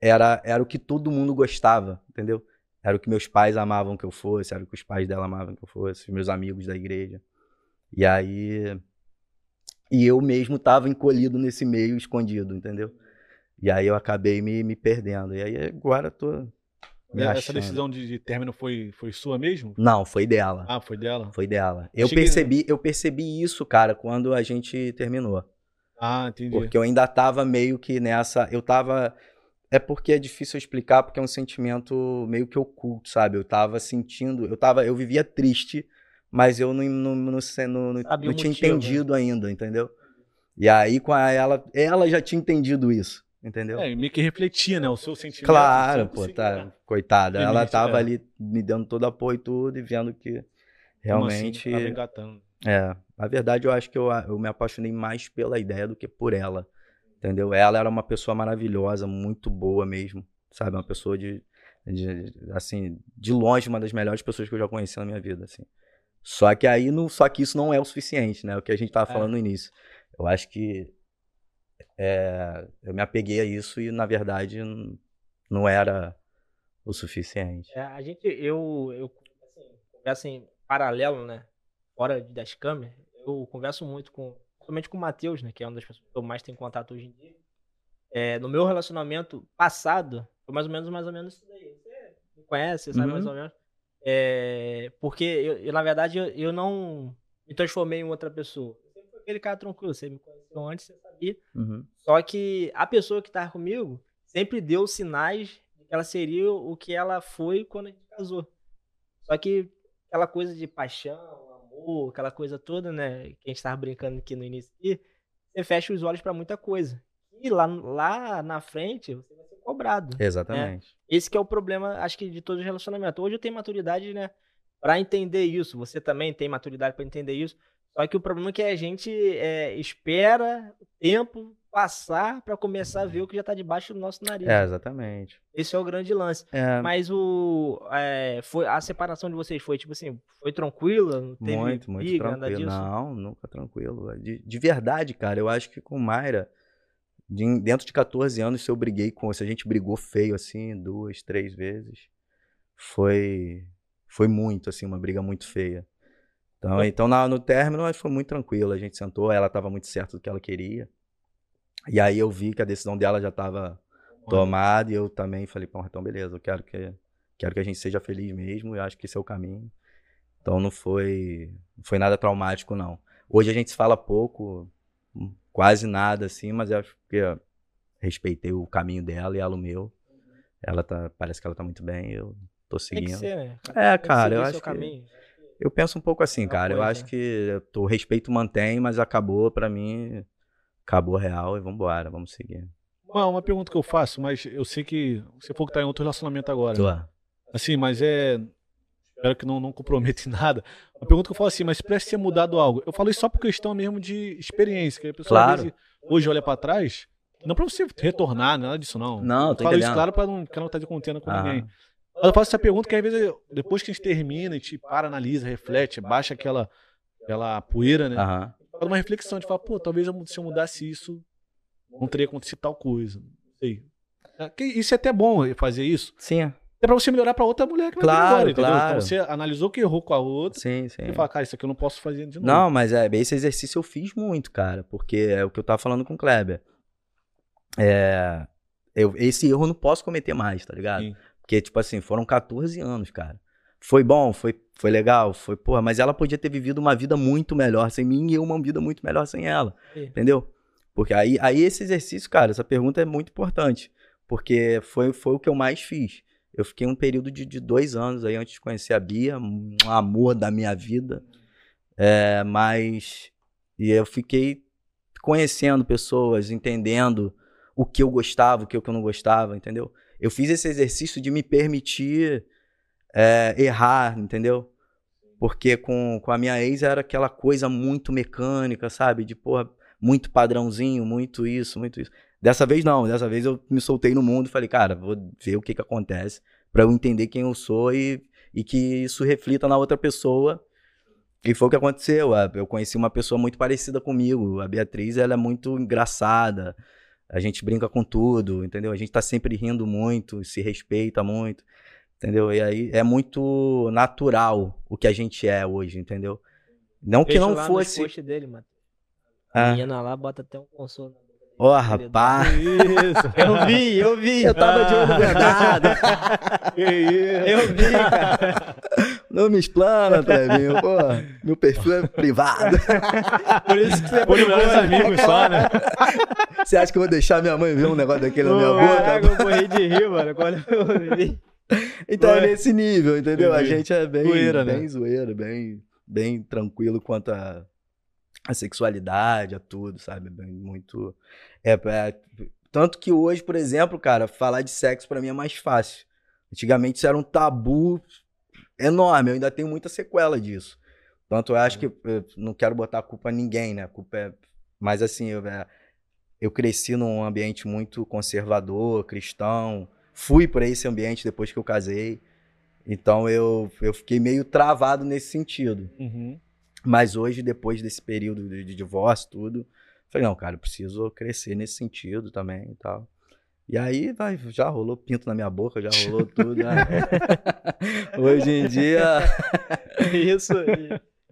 [SPEAKER 3] era, era o que todo mundo gostava, entendeu? Era o que meus pais amavam que eu fosse, era o que os pais dela amavam que eu fosse, os meus amigos da igreja. E aí. E eu mesmo estava encolhido nesse meio escondido, entendeu? E aí eu acabei me, me perdendo. E aí agora tô,
[SPEAKER 1] essa decisão de, de, término foi, foi sua mesmo?
[SPEAKER 3] Não, foi dela.
[SPEAKER 1] Ah, foi dela?
[SPEAKER 3] Foi dela. Eu percebi, eu percebi isso, cara, quando a gente terminou.
[SPEAKER 1] Ah, entendi.
[SPEAKER 3] Porque eu ainda tava meio que nessa. Eu tava. É porque é difícil explicar, porque é um sentimento meio que oculto, sabe? Eu tava sentindo. Eu tava. Eu vivia triste, mas eu não, não, não, não, não, não tinha motivo, entendido né? ainda, entendeu? E aí, com a, ela, ela já tinha entendido isso. Entendeu?
[SPEAKER 1] É, meio que refletia, né? O seu sentimento.
[SPEAKER 3] Claro, pô, tá. Coitada. Ela tava é. ali me dando todo apoio e tudo, e vendo que realmente.
[SPEAKER 1] Assim, engatando.
[SPEAKER 3] É. Na verdade, eu acho que eu, eu me apaixonei mais pela ideia do que por ela. Entendeu? Ela era uma pessoa maravilhosa, muito boa mesmo. Sabe? Uma pessoa de, de. Assim, de longe, uma das melhores pessoas que eu já conheci na minha vida, assim. Só que aí, não, só que isso não é o suficiente, né? O que a gente tava é. falando no início. Eu acho que é, eu me apeguei a isso e, na verdade, não era o suficiente.
[SPEAKER 2] É, a gente, eu, eu assim, converso em paralelo, né? Fora das câmeras, eu converso muito com, principalmente com o Matheus, né? Que é uma das pessoas que eu mais tenho contato hoje em dia. É, no meu relacionamento passado, foi mais ou menos, mais ou menos isso daí. Você me conhece, você sabe uhum. mais ou menos. É, porque eu, eu, na verdade, eu, eu não me transformei em outra pessoa aquele cara tranquilo. Você me conheceu antes, você
[SPEAKER 3] Uhum.
[SPEAKER 2] Só que a pessoa que tava comigo sempre deu sinais de que ela seria o que ela foi quando a gente casou. Só que aquela coisa de paixão, amor, aquela coisa toda, né? Que a gente tava brincando aqui no início, você fecha os olhos para muita coisa. E lá, lá na frente, você vai ser cobrado.
[SPEAKER 3] Né? Exatamente.
[SPEAKER 2] Né? Esse que é o problema, acho que, de todo relacionamento. Hoje eu tenho maturidade, né? Pra entender isso. Você também tem maturidade para entender isso. Só que o problema é que a gente é, espera o tempo passar para começar a ver o que já está debaixo do nosso nariz.
[SPEAKER 3] É, exatamente.
[SPEAKER 2] Esse é o grande lance.
[SPEAKER 3] É...
[SPEAKER 2] Mas o é, foi a separação de vocês foi tipo assim, foi tranquila? Não teve
[SPEAKER 3] muito, muito briga, tranquilo. Não, nunca tranquilo. De, de verdade, cara, eu acho que com Mayra, de, dentro de 14 anos, se eu briguei com, se a gente brigou feio assim, duas, três vezes, foi foi muito assim, uma briga muito feia. Então, então na, no término foi muito tranquilo. A gente sentou, ela estava muito certa do que ela queria. E aí eu vi que a decisão dela já estava tomada e eu também falei, bom, então beleza, eu quero que, quero que a gente seja feliz mesmo, eu acho que esse é o caminho. Então não foi, não foi nada traumático, não. Hoje a gente se fala pouco, quase nada assim, mas eu acho que eu respeitei o caminho dela e ela o meu. Ela tá, parece que ela tá muito bem, eu tô seguindo.
[SPEAKER 2] Ser, né?
[SPEAKER 3] É, cara, eu acho que... Caminho. Eu penso um pouco assim,
[SPEAKER 2] Uma
[SPEAKER 3] cara. Eu
[SPEAKER 2] coisa.
[SPEAKER 3] acho que o respeito mantém, mas acabou pra mim. Acabou real e vambora, vamos seguir.
[SPEAKER 1] Uma, uma pergunta que eu faço, mas eu sei que você falou que tá em outro relacionamento agora.
[SPEAKER 3] Tô.
[SPEAKER 1] Assim, mas é. Espero que não, não comprometa em nada. Uma pergunta que eu falo assim, mas parece ter mudado algo. Eu falo isso só por questão mesmo de experiência. Que a pessoa às
[SPEAKER 3] Claro.
[SPEAKER 1] vezes, hoje olha pra trás. Não pra você retornar, nada disso, não.
[SPEAKER 3] Não,
[SPEAKER 1] eu
[SPEAKER 3] tô
[SPEAKER 1] falo isso
[SPEAKER 3] entendendo.
[SPEAKER 1] claro pra não, pra não estar de contenda com
[SPEAKER 3] Ah.
[SPEAKER 1] ninguém. Mas eu faço essa pergunta que às vezes, depois que a gente termina, a gente para, analisa, reflete, baixa aquela, aquela poeira, né?
[SPEAKER 3] Aham.
[SPEAKER 1] Faz uma reflexão, de falar, pô, talvez eu- se eu mudasse isso, não teria acontecido tal coisa. Não sei. É, Isso é até bom fazer isso.
[SPEAKER 3] Sim,
[SPEAKER 1] É pra você melhorar pra outra mulher que vai
[SPEAKER 3] Claro,
[SPEAKER 1] agora, entendeu?
[SPEAKER 3] claro.
[SPEAKER 1] Então você analisou que errou com a outra
[SPEAKER 3] sim, sim.
[SPEAKER 1] e fala, cara, isso aqui eu não posso fazer de novo.
[SPEAKER 3] Não, mas é, esse exercício eu fiz muito, cara, porque é o que eu tava falando com o Kleber. É, eu, esse erro eu não posso cometer mais, tá ligado?
[SPEAKER 1] Sim.
[SPEAKER 3] Porque, tipo assim, foram 14 anos, cara. Foi bom, foi, foi legal, foi, porra, mas ela podia ter vivido uma vida muito melhor sem mim e eu uma vida muito melhor sem ela,
[SPEAKER 2] Sim.
[SPEAKER 3] entendeu? Porque aí, aí esse exercício, cara, essa pergunta é muito importante, porque foi, foi o que eu mais fiz. Eu fiquei um período de, de dois anos aí antes de conhecer a Bia, um amor da minha vida, é, mas e eu fiquei conhecendo pessoas, entendendo o que eu gostava, o que eu não gostava, entendeu? Eu fiz esse exercício de me permitir é, errar, entendeu? Porque com, com a minha ex era aquela coisa muito mecânica, sabe? De, porra, muito padrãozinho, muito isso, muito isso. Dessa vez não, dessa vez eu me soltei no mundo e falei, cara, vou ver o que que acontece pra eu entender quem eu sou e, e que isso reflita na outra pessoa. E foi o que aconteceu. Eu conheci uma pessoa muito parecida comigo. A Beatriz, ela é muito engraçada. A gente brinca com tudo, entendeu? A gente tá sempre rindo muito, se respeita muito, entendeu? E aí é muito natural o que a gente é hoje, entendeu? Não que não fosse.
[SPEAKER 2] dele, mano. A
[SPEAKER 3] Ah,
[SPEAKER 2] menina lá bota até um consolo.
[SPEAKER 3] Ó, rapaz.
[SPEAKER 1] Isso.
[SPEAKER 2] Eu vi, eu vi.
[SPEAKER 3] Eu tava de olho vendado.
[SPEAKER 1] Que isso.
[SPEAKER 2] Eu vi, cara.
[SPEAKER 3] Não me explana, Trevinho. Pô, meu perfil é privado.
[SPEAKER 2] Por isso que você
[SPEAKER 1] Pô, melhores amigos só, né?
[SPEAKER 3] Você acha que eu vou deixar minha mãe ver um negócio daquele na minha
[SPEAKER 2] Caraca,
[SPEAKER 3] boca?
[SPEAKER 2] eu morri de rir, mano. Quando eu vi.
[SPEAKER 3] Então é nesse nível, entendeu? A gente é bem
[SPEAKER 1] Zoeira, né?
[SPEAKER 3] bem zoeiro, bem, bem tranquilo quanto a, a sexualidade, a tudo, sabe? Muito. É, é- tanto que hoje, por exemplo, cara, falar de sexo pra mim é mais fácil. Antigamente isso era um tabu enorme, eu ainda tenho muita sequela disso. Tanto eu acho que eu não quero botar a culpa em ninguém, né? A culpa é. Mas assim, eu, é, eu cresci num ambiente muito conservador, cristão. Fui para esse ambiente depois que eu casei. Então eu, eu fiquei meio travado nesse sentido.
[SPEAKER 1] Uhum.
[SPEAKER 3] Mas hoje, depois desse período de, de divórcio, tudo, falei, não, cara, eu preciso crescer nesse sentido também e tal. E aí vai, já rolou pinto na minha boca, já rolou [LAUGHS] tudo. né? [LAUGHS] hoje em dia. [LAUGHS]
[SPEAKER 2] Isso,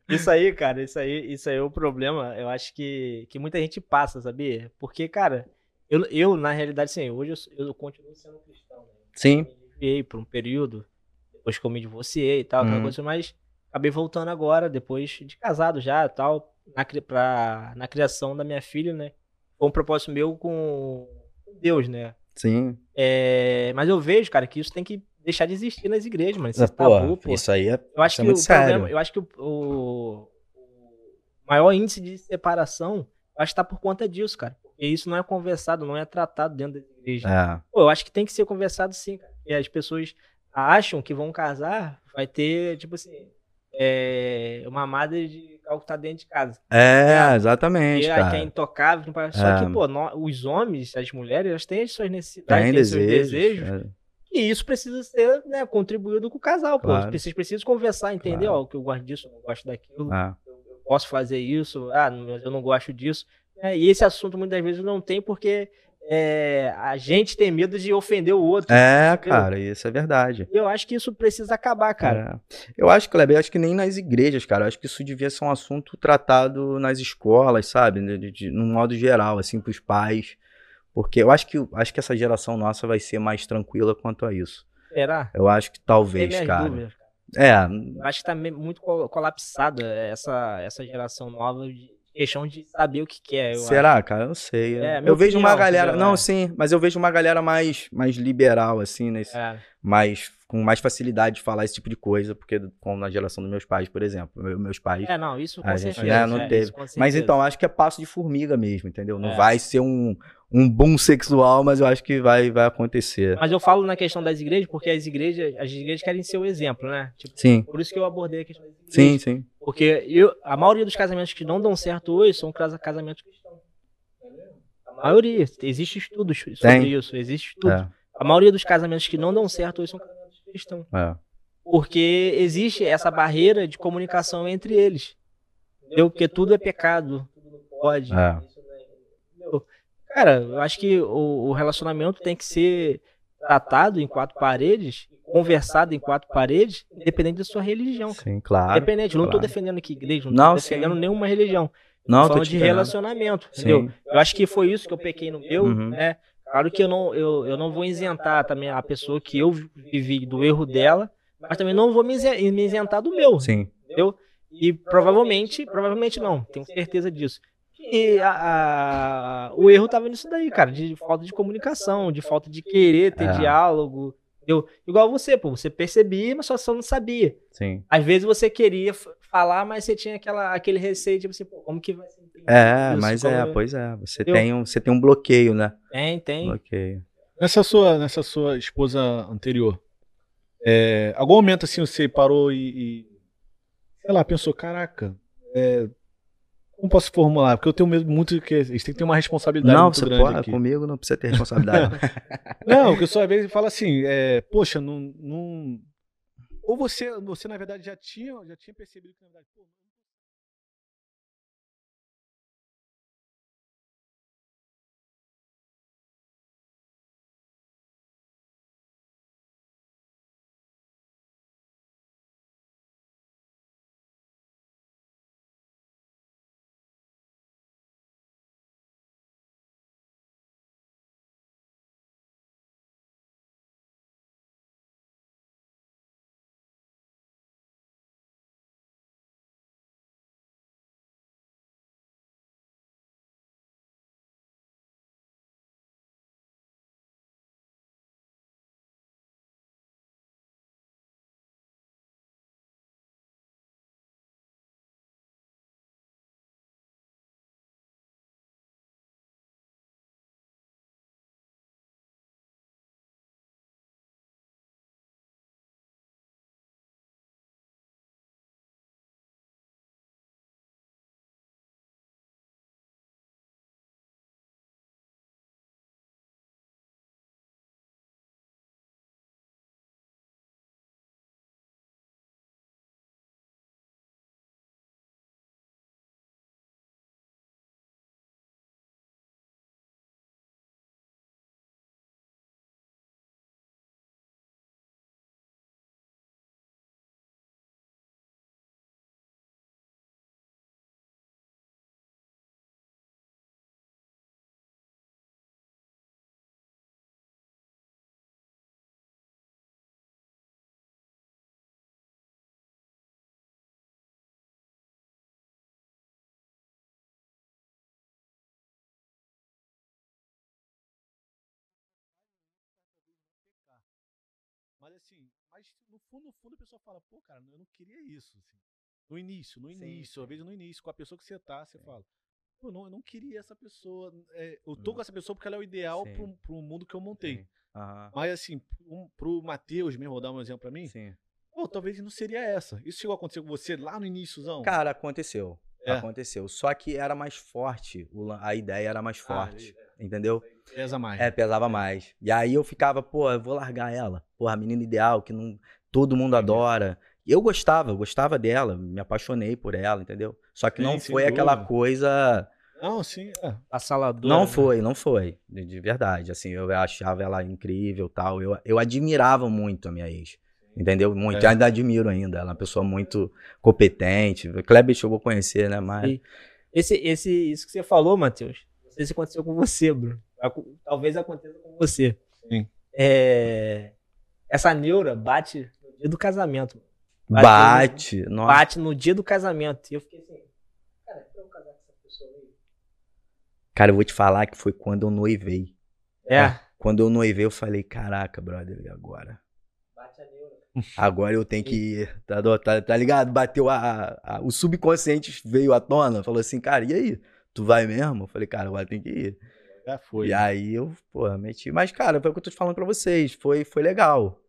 [SPEAKER 2] isso aí, cara, isso aí, isso aí é o problema. Eu acho que, que muita gente passa, sabia? Porque, cara, eu, eu na realidade, sim, hoje eu, eu continuo sendo cristão. Né?
[SPEAKER 3] Sim,
[SPEAKER 2] me desviei por um período, depois que eu me divorciei e tal, aquela
[SPEAKER 3] Uhum.
[SPEAKER 2] coisa, mas acabei voltando agora, depois de casado já tal, na, pra, na criação da minha filha, né? Foi um propósito meu com com Deus, né?
[SPEAKER 3] sim.
[SPEAKER 2] É, mas eu vejo, cara, que isso tem que deixar de existir nas igrejas, mano. Isso é
[SPEAKER 3] Mas, pô,
[SPEAKER 2] tabu, pô.
[SPEAKER 3] isso aí é.
[SPEAKER 2] Eu acho
[SPEAKER 3] é
[SPEAKER 2] que
[SPEAKER 3] muito
[SPEAKER 2] o problema,
[SPEAKER 3] sério.
[SPEAKER 2] eu acho que o, o- o maior índice de separação, eu acho que tá por conta disso, cara. Porque isso não é conversado, não é tratado dentro da igreja.
[SPEAKER 3] É,
[SPEAKER 2] Pô, eu acho que tem que ser conversado sim, cara. E as pessoas acham que vão casar, vai ter, tipo assim, é, uma madre de algo que tá dentro de casa.
[SPEAKER 3] é exatamente,
[SPEAKER 2] E aí que é
[SPEAKER 3] cara.
[SPEAKER 2] intocável. Só
[SPEAKER 3] É.
[SPEAKER 2] que, pô, nó- os homens, as mulheres, elas têm as suas necessidades, têm os seus
[SPEAKER 3] desejos.
[SPEAKER 2] desejos.
[SPEAKER 3] é.
[SPEAKER 2] E isso precisa ser né, contribuído com o casal, pô.
[SPEAKER 3] Claro.
[SPEAKER 2] Vocês precisam conversar, entender,
[SPEAKER 3] Claro.
[SPEAKER 2] ó, que eu gosto disso, eu não gosto daquilo,
[SPEAKER 3] é.
[SPEAKER 2] eu posso fazer isso, ah, mas eu não gosto disso. É, e esse assunto muitas vezes não tem porque é, a gente tem medo de ofender o outro.
[SPEAKER 3] É, cara, isso é verdade.
[SPEAKER 2] Eu acho que isso precisa acabar, cara.
[SPEAKER 3] É. Eu acho, Kleber, eu acho que nem nas igrejas, cara. Eu acho que isso devia ser um assunto tratado nas escolas, sabe? De, de, de, num modo geral, assim, pros pais. Porque eu acho que, acho que essa geração nossa vai ser mais tranquila quanto a isso.
[SPEAKER 2] Será?
[SPEAKER 3] Eu acho que talvez, cara.
[SPEAKER 2] dúvidas.
[SPEAKER 3] É,
[SPEAKER 2] Eu acho que tá muito co- colapsada essa, essa geração nova de questão de saber o que quer. eu
[SPEAKER 3] Será, cara? Eu não sei.
[SPEAKER 2] É,
[SPEAKER 3] eu vejo uma galera. Não,
[SPEAKER 2] É.
[SPEAKER 3] sim, mas eu vejo uma galera mais, mais liberal, assim, nesse,
[SPEAKER 2] acho. É.
[SPEAKER 3] mais, com mais facilidade de falar esse tipo de coisa, porque como na geração dos meus pais, por exemplo. Meu- meus pais.
[SPEAKER 2] É, não, isso com
[SPEAKER 3] A gente,
[SPEAKER 2] certeza.
[SPEAKER 3] né, não
[SPEAKER 2] é,
[SPEAKER 3] teve. Mas então, acho que é passo de formiga mesmo, entendeu? Não
[SPEAKER 2] É.
[SPEAKER 3] vai ser um, um boom sexual, mas eu acho que vai, vai acontecer.
[SPEAKER 2] Mas eu falo na questão das igrejas, porque as igrejas, as igrejas querem ser o exemplo, né? Tipo,
[SPEAKER 3] Sim,
[SPEAKER 2] por isso que eu abordei a questão das igrejas.
[SPEAKER 3] sim, sim.
[SPEAKER 2] Porque eu, a maioria dos casamentos que não dão certo hoje são casa- casamentos cristãos. A maioria. Existe estudos sobre
[SPEAKER 3] Tem.
[SPEAKER 2] isso. Existe estudo.
[SPEAKER 3] É,
[SPEAKER 2] A maioria dos casamentos que não dão certo hoje são casamentos cristãos.
[SPEAKER 3] é.
[SPEAKER 2] Porque existe essa barreira de comunicação entre eles. Entendeu? Porque tudo é pecado. Tudo não pode.
[SPEAKER 3] É.
[SPEAKER 2] é-? Cara, eu acho que o, o relacionamento tem que ser tratado em quatro paredes, conversado em quatro paredes, independente da sua religião. cara.
[SPEAKER 3] Sim, claro.
[SPEAKER 2] Independente, eu não tô
[SPEAKER 3] claro.
[SPEAKER 2] defendendo aqui igreja, não,
[SPEAKER 3] Não,
[SPEAKER 2] tô defendendo
[SPEAKER 3] sim.
[SPEAKER 2] nenhuma religião.
[SPEAKER 3] Não,
[SPEAKER 2] tô
[SPEAKER 3] tô
[SPEAKER 2] de
[SPEAKER 3] entendendo.
[SPEAKER 2] relacionamento,
[SPEAKER 3] Sim.
[SPEAKER 2] entendeu? Eu acho que foi isso que eu pequei no meu,
[SPEAKER 3] Uhum.
[SPEAKER 2] né? Claro que eu não, eu, eu não vou isentar também a pessoa que eu vivi do erro dela, mas também não vou me isen- me isentar do meu,
[SPEAKER 3] Sim,
[SPEAKER 2] entendeu? E provavelmente, provavelmente não, tenho certeza disso. E a, a- o erro tava nisso daí, cara, de falta de comunicação, de falta de querer ter
[SPEAKER 3] É.
[SPEAKER 2] diálogo, entendeu? Igual você, pô, você percebia, mas só, só não sabia.
[SPEAKER 3] sim.
[SPEAKER 2] Às vezes você queria falar, mas você tinha aquela, aquele receio, tipo assim, pô, como que vai ser
[SPEAKER 3] É,
[SPEAKER 2] isso?
[SPEAKER 3] mas
[SPEAKER 2] Como-
[SPEAKER 3] é, pois é. Você
[SPEAKER 2] Eu-
[SPEAKER 3] tem, um, você tem um bloqueio, né?
[SPEAKER 2] Tem, tem.
[SPEAKER 3] Bloqueio.
[SPEAKER 1] Nessa sua, nessa sua esposa anterior, é, algum momento assim você parou e, e, sei lá, pensou, caraca, é, como posso formular? Porque eu tenho medo muito que gente tem que ter uma responsabilidade
[SPEAKER 3] Não,
[SPEAKER 1] muito
[SPEAKER 3] você
[SPEAKER 1] grande
[SPEAKER 3] comigo não precisa ter responsabilidade. [LAUGHS]
[SPEAKER 1] Não, porque eu só às vezes fala assim, é, poxa, não, não- ou você, você na verdade já tinha, já tinha percebido que na verdade, pô, Mas assim, mas no fundo, no fundo a pessoa fala, pô, cara, eu não queria isso. assim. No início, no
[SPEAKER 3] Sim,
[SPEAKER 1] início, às vezes no início, com a pessoa que você tá, você
[SPEAKER 3] Sim.
[SPEAKER 1] fala, pô, não, eu não queria essa pessoa. é, eu tô com essa pessoa porque ela é o ideal pro, pro mundo que eu montei.
[SPEAKER 3] Sim. Aham.
[SPEAKER 1] Mas assim, um, pro Matheus mesmo, vou dar um exemplo pra mim,
[SPEAKER 3] Sim.
[SPEAKER 1] pô, talvez não seria essa. Isso chegou a acontecer com você lá no iníciozão?
[SPEAKER 3] Cara, aconteceu.
[SPEAKER 1] É.
[SPEAKER 3] Aconteceu. Só que era mais forte. A ideia era mais
[SPEAKER 1] Ah,
[SPEAKER 3] forte. entendeu?
[SPEAKER 1] Pesa mais.
[SPEAKER 3] É, pesava mais. E aí eu ficava, pô, eu vou largar ela. Porra, a menina ideal, que não, todo mundo adora. Eu gostava, eu gostava dela, me apaixonei por ela, entendeu? Só que
[SPEAKER 1] Sim,
[SPEAKER 3] não foi aquela
[SPEAKER 1] dúvida.
[SPEAKER 3] coisa.
[SPEAKER 1] Não, sim, é.
[SPEAKER 2] Assalador.
[SPEAKER 3] Não foi, não foi. De, de verdade. Assim, eu achava ela incrível tal. Eu, eu admirava muito a minha ex. Entendeu? Muito.
[SPEAKER 1] É.
[SPEAKER 3] Ainda admiro ainda. Ela é uma pessoa muito competente. O Kleber chegou a conhecer, né? Mas.
[SPEAKER 2] Esse, esse, isso que você falou, Matheus, não sei se aconteceu com você, Bruno. Talvez aconteça com você.
[SPEAKER 1] Sim.
[SPEAKER 2] É, Essa neura bate no dia do casamento.
[SPEAKER 3] Bate. Nossa.
[SPEAKER 2] Bate no dia do casamento. E eu fiquei assim, cara, eu casar com essa
[SPEAKER 3] Cara, eu vou te falar que foi quando eu noivei.
[SPEAKER 2] É.
[SPEAKER 3] Quando eu noivei, eu falei, caraca, brother, e agora? [LAUGHS] Agora eu tenho que ir. Tá, tá, tá ligado? Bateu a, a- O subconsciente veio à tona, falou assim, cara, e aí? Tu vai mesmo? Eu falei, cara, agora tem que ir.
[SPEAKER 1] Já foi.
[SPEAKER 3] E aí eu, pô, meti. Mas, cara, foi o que eu tô te falando pra vocês. Foi, foi legal.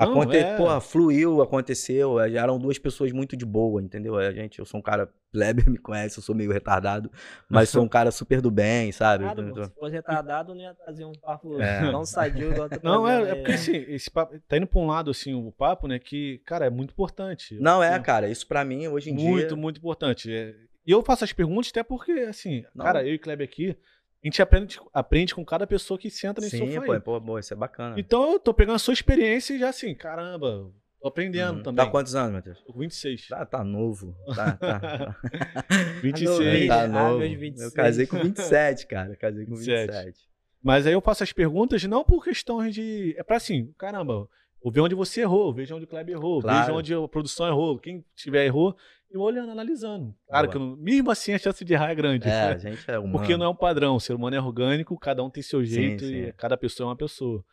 [SPEAKER 1] Não,
[SPEAKER 3] Aconte...
[SPEAKER 1] é.
[SPEAKER 3] Pô, fluiu, aconteceu. eh, Eram duas pessoas muito de boa, entendeu? A gente, eu sou um cara, [LAUGHS] Kleber me conhece, eu sou meio retardado, mas sou um cara super do bem, sabe?
[SPEAKER 2] Nada,
[SPEAKER 3] Então,
[SPEAKER 2] se fosse retardado, não ia trazer um papo
[SPEAKER 3] É. [LAUGHS]
[SPEAKER 2] tão sadio [LAUGHS]
[SPEAKER 1] Não, é, é porque assim, esse papo, tá indo pra um lado, assim, o papo, né, que, cara, é muito importante.
[SPEAKER 3] Não é,
[SPEAKER 1] Assim,
[SPEAKER 3] cara. Isso pra mim, hoje em
[SPEAKER 1] Muito,
[SPEAKER 3] dia.
[SPEAKER 1] muito importante. É, E eu faço as perguntas até porque, assim,
[SPEAKER 3] Não.
[SPEAKER 1] cara, eu e Kleber aqui, a gente aprende, aprende com cada pessoa que senta nesse
[SPEAKER 3] Sim,
[SPEAKER 1] sofá
[SPEAKER 3] pô,
[SPEAKER 1] aí.
[SPEAKER 3] pô, pô, isso é bacana.
[SPEAKER 1] Então eu tô pegando a sua experiência e já assim, caramba, tô aprendendo
[SPEAKER 3] Uhum.
[SPEAKER 1] também.
[SPEAKER 3] Tá quantos anos, Matheus?
[SPEAKER 1] Tô com 26.
[SPEAKER 3] Tá, tá novo. Tá, tá. [LAUGHS]
[SPEAKER 1] 26.
[SPEAKER 3] tá
[SPEAKER 2] Ah,
[SPEAKER 3] novo.
[SPEAKER 2] meus 26.
[SPEAKER 3] Eu casei com 27, cara. Casei com
[SPEAKER 1] 27.
[SPEAKER 3] 27.
[SPEAKER 1] Mas aí eu faço as perguntas não por questões de. É pra assim, caramba, eu vejo onde você errou, vejo onde o Kleber errou,
[SPEAKER 3] Claro.
[SPEAKER 1] vejo onde a produção errou, quem tiver errou, eu olhando, analisando. Claro
[SPEAKER 3] Boa.
[SPEAKER 1] que não- mesmo assim a chance de errar é grande.
[SPEAKER 3] É,
[SPEAKER 1] né?
[SPEAKER 3] a gente é humano.
[SPEAKER 1] Porque não é um padrão, o ser humano é orgânico, cada um tem seu jeito
[SPEAKER 3] sim.
[SPEAKER 1] e cada pessoa é uma pessoa.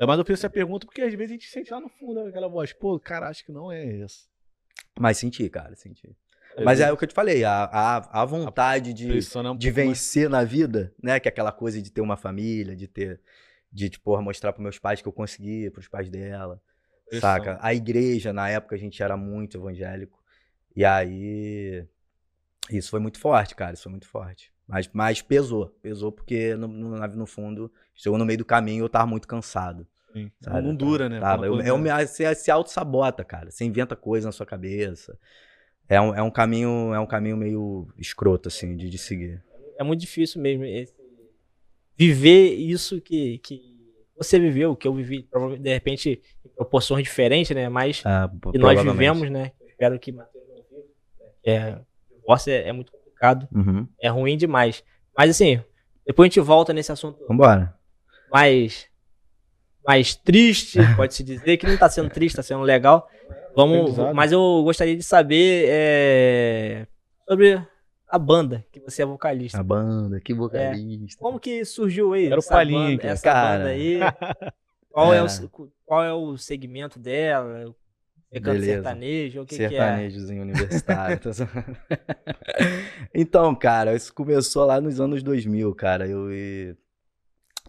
[SPEAKER 1] É, mas eu fiz essa pergunta porque às vezes a gente sente lá no fundo aquela voz, pô, cara, acho que não é essa.
[SPEAKER 3] Mas senti, cara, senti. Mas é o que eu te falei, a, a, a vontade de,
[SPEAKER 1] Pressiona um
[SPEAKER 3] de
[SPEAKER 1] pouco mais.
[SPEAKER 3] vencer na vida, né? Que é aquela coisa de ter uma família, de ter. De, tipo, porra, mostrar pros meus pais que eu consegui, pros pais dela.
[SPEAKER 1] Pressão.
[SPEAKER 3] Saca? A igreja, na época, a gente era muito evangélico. E aí. Isso foi muito forte, cara. Isso foi muito forte. Mas, mas pesou. Pesou porque, no, no, na- no fundo, chegou no meio do caminho eu tava muito cansado.
[SPEAKER 1] Sim.
[SPEAKER 3] Sabe?
[SPEAKER 1] Não dura, né?
[SPEAKER 3] Tava. Eu, eu me, você se auto-sabota, cara. Você inventa coisa na sua cabeça. É um, é um caminho, é um caminho meio escroto, assim, de, de seguir.
[SPEAKER 2] É muito difícil mesmo esse- viver isso que, que você viveu, que eu vivi, de repente, em proporções diferentes, né? Mas
[SPEAKER 3] Ah,
[SPEAKER 2] que nós vivemos, né? Eu espero que. É, o divórcio é, é muito complicado,
[SPEAKER 3] Uhum.
[SPEAKER 2] é ruim demais. Mas assim, depois a gente volta nesse assunto
[SPEAKER 3] Vambora.
[SPEAKER 2] mais mais triste, [LAUGHS] pode-se dizer, que não tá sendo triste, tá sendo legal. Vamos, mas eu gostaria de saber é, sobre a banda, que você é vocalista.
[SPEAKER 3] A banda, que vocalista.
[SPEAKER 2] Como que surgiu aí
[SPEAKER 1] Era o
[SPEAKER 2] essa
[SPEAKER 1] Palhinha
[SPEAKER 2] banda, essa
[SPEAKER 3] cara.
[SPEAKER 2] banda aí? Qual é. [LAUGHS]
[SPEAKER 3] É.
[SPEAKER 2] o, qual é o segmento dela? É canto
[SPEAKER 3] Beleza.
[SPEAKER 2] sertanejo? O que, que é?
[SPEAKER 3] Sertanejozinho universitário. tá [LAUGHS] então, cara, isso começou lá nos anos 2000, cara. Eu e-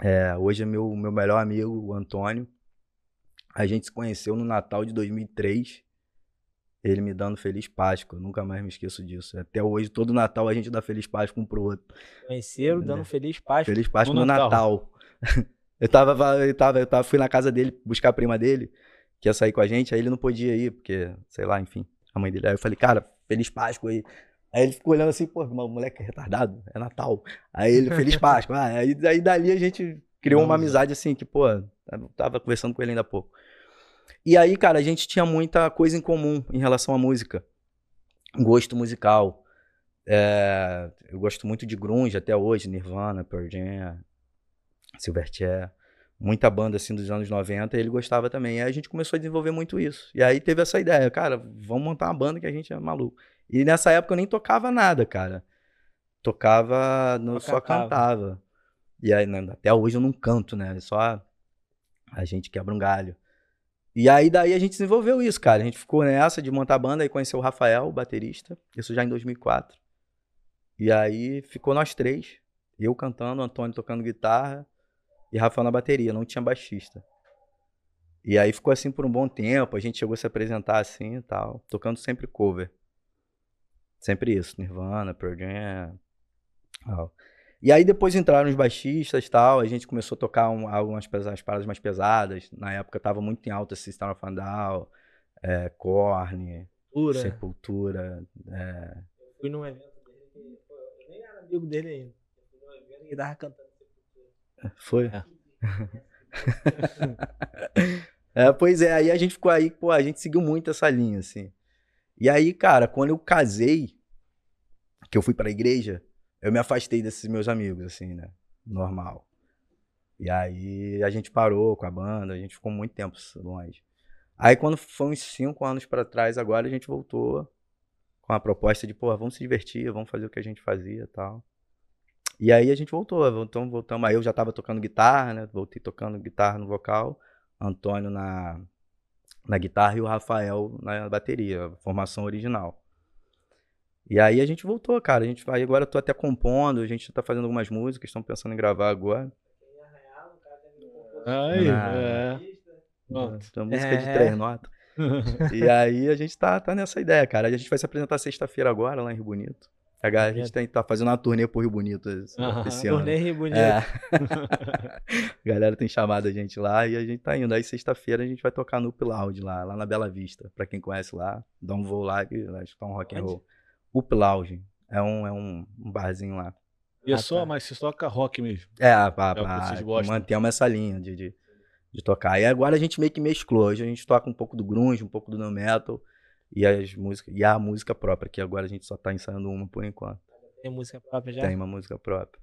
[SPEAKER 3] é, hoje é meu, meu melhor amigo, o Antônio. A gente se conheceu no Natal de 2003. Ele me dando Feliz Páscoa. eu Nunca mais me esqueço disso. Até hoje, todo Natal a gente dá Feliz Páscoa um pro outro.
[SPEAKER 2] Conheceram, dando feliz paz.
[SPEAKER 3] Feliz Páscoa
[SPEAKER 1] No
[SPEAKER 3] no
[SPEAKER 1] Natal.
[SPEAKER 3] Natal. [LAUGHS] eu, tava, eu, tava, eu tava, fui na casa dele buscar a prima dele, que ia sair com a gente, aí ele não podia ir, porque, sei lá, enfim, a mãe dele. Aí eu falei, cara, Feliz Páscoa aí. Aí ele ficou olhando assim, pô, o moleque é retardado, é Natal. Aí ele, Feliz [LAUGHS] Páscoa. Ah, aí, aí dali a gente criou uma amizade assim, que, pô, eu tava conversando com ele ainda há pouco. E aí, cara, a gente tinha muita coisa em comum em relação à música. Gosto musical. É, eu gosto muito de grunge até hoje, Nirvana, Pearl Jam, Silverchair, muita banda assim dos anos 90, e ele gostava também. E aí a gente começou a desenvolver muito isso. E aí teve essa ideia, cara, vamos montar uma banda que a gente é maluco. E nessa época eu nem tocava nada, cara. Tocava, não,
[SPEAKER 2] Só cantava.
[SPEAKER 3] cantava. E aí, né, até hoje eu não canto, né? Só a gente quebra um galho. E aí daí a gente desenvolveu isso, cara. A gente ficou nessa de montar a banda e conheceu o Rafael, o baterista. Isso já em 2004. E aí ficou nós três. Eu cantando, o Antônio tocando guitarra e Rafael na bateria. Não tinha baixista. E aí ficou assim por um bom tempo. A gente chegou a se apresentar assim e tal. Tocando sempre cover. Sempre isso. Nirvana, Pearl Jam. tal. E aí depois entraram os baixistas e tal. A gente começou a tocar um- algumas pesa- as paradas mais pesadas. Na época tava muito em alta System of a Down, é, Korn,
[SPEAKER 2] Pura.
[SPEAKER 3] Sepultura. é,
[SPEAKER 2] Fui num evento dele eu nem era amigo dele ainda. Eu fui num evento que ele tava cantando.
[SPEAKER 3] Foi?
[SPEAKER 1] É. [LAUGHS]
[SPEAKER 3] É, pois é, aí a gente ficou aí, pô, a gente seguiu muito essa linha, assim. E aí, cara, quando eu casei, que eu fui pra igreja, eu me afastei desses meus amigos, assim, né? Normal. E aí a gente parou com a banda, a gente ficou muito tempo longe. Aí quando foi uns cinco anos pra trás, agora a gente voltou com a proposta de, pô, vamos se divertir, vamos fazer o que a gente fazia e tal. E aí a gente voltou, voltamos, voltamos. Aí eu já tava tocando guitarra, né? Voltei tocando guitarra no vocal, Antônio na, na guitarra e o Rafael na bateria, formação original. E aí a gente voltou, cara. A gente vai agora eu tô até compondo, a gente tá fazendo algumas músicas, estamos pensando em gravar agora.
[SPEAKER 1] Aí,
[SPEAKER 3] Ah.
[SPEAKER 1] é. Pronto.
[SPEAKER 3] Uma música de
[SPEAKER 2] É.
[SPEAKER 3] três notas. [LAUGHS] E aí a gente tá, tá nessa ideia, cara. A gente vai se apresentar sexta-feira agora lá em Rio Bonito. A gente tem, tá fazendo uma turnê por Rio Bonito esse, esse ano.
[SPEAKER 2] Torneio bonito.
[SPEAKER 3] É. a [LAUGHS] [LAUGHS] galera tem chamado a gente lá e a gente tá indo. Aí sexta-feira a gente vai tocar no Up Loud lá, lá na Bela Vista. Pra quem conhece lá, dá um voo lá e vai escutar um rock and
[SPEAKER 2] Onde?
[SPEAKER 3] roll. Up Loud. É um, é um, um barzinho lá.
[SPEAKER 1] E é
[SPEAKER 2] Ah,
[SPEAKER 1] só,
[SPEAKER 2] tá.
[SPEAKER 1] mas você toca rock mesmo.
[SPEAKER 3] É, pra,
[SPEAKER 1] É
[SPEAKER 3] pra-
[SPEAKER 1] vocês gostam.
[SPEAKER 3] mantemos essa linha de, de, de tocar. E agora a gente meio que mesclou. Hoje a gente toca um pouco do grunge, um pouco do no metal e as músicas e a música própria, que agora a gente só tá ensaiando uma por enquanto.
[SPEAKER 2] Tem música própria já?
[SPEAKER 3] Tem uma música própria.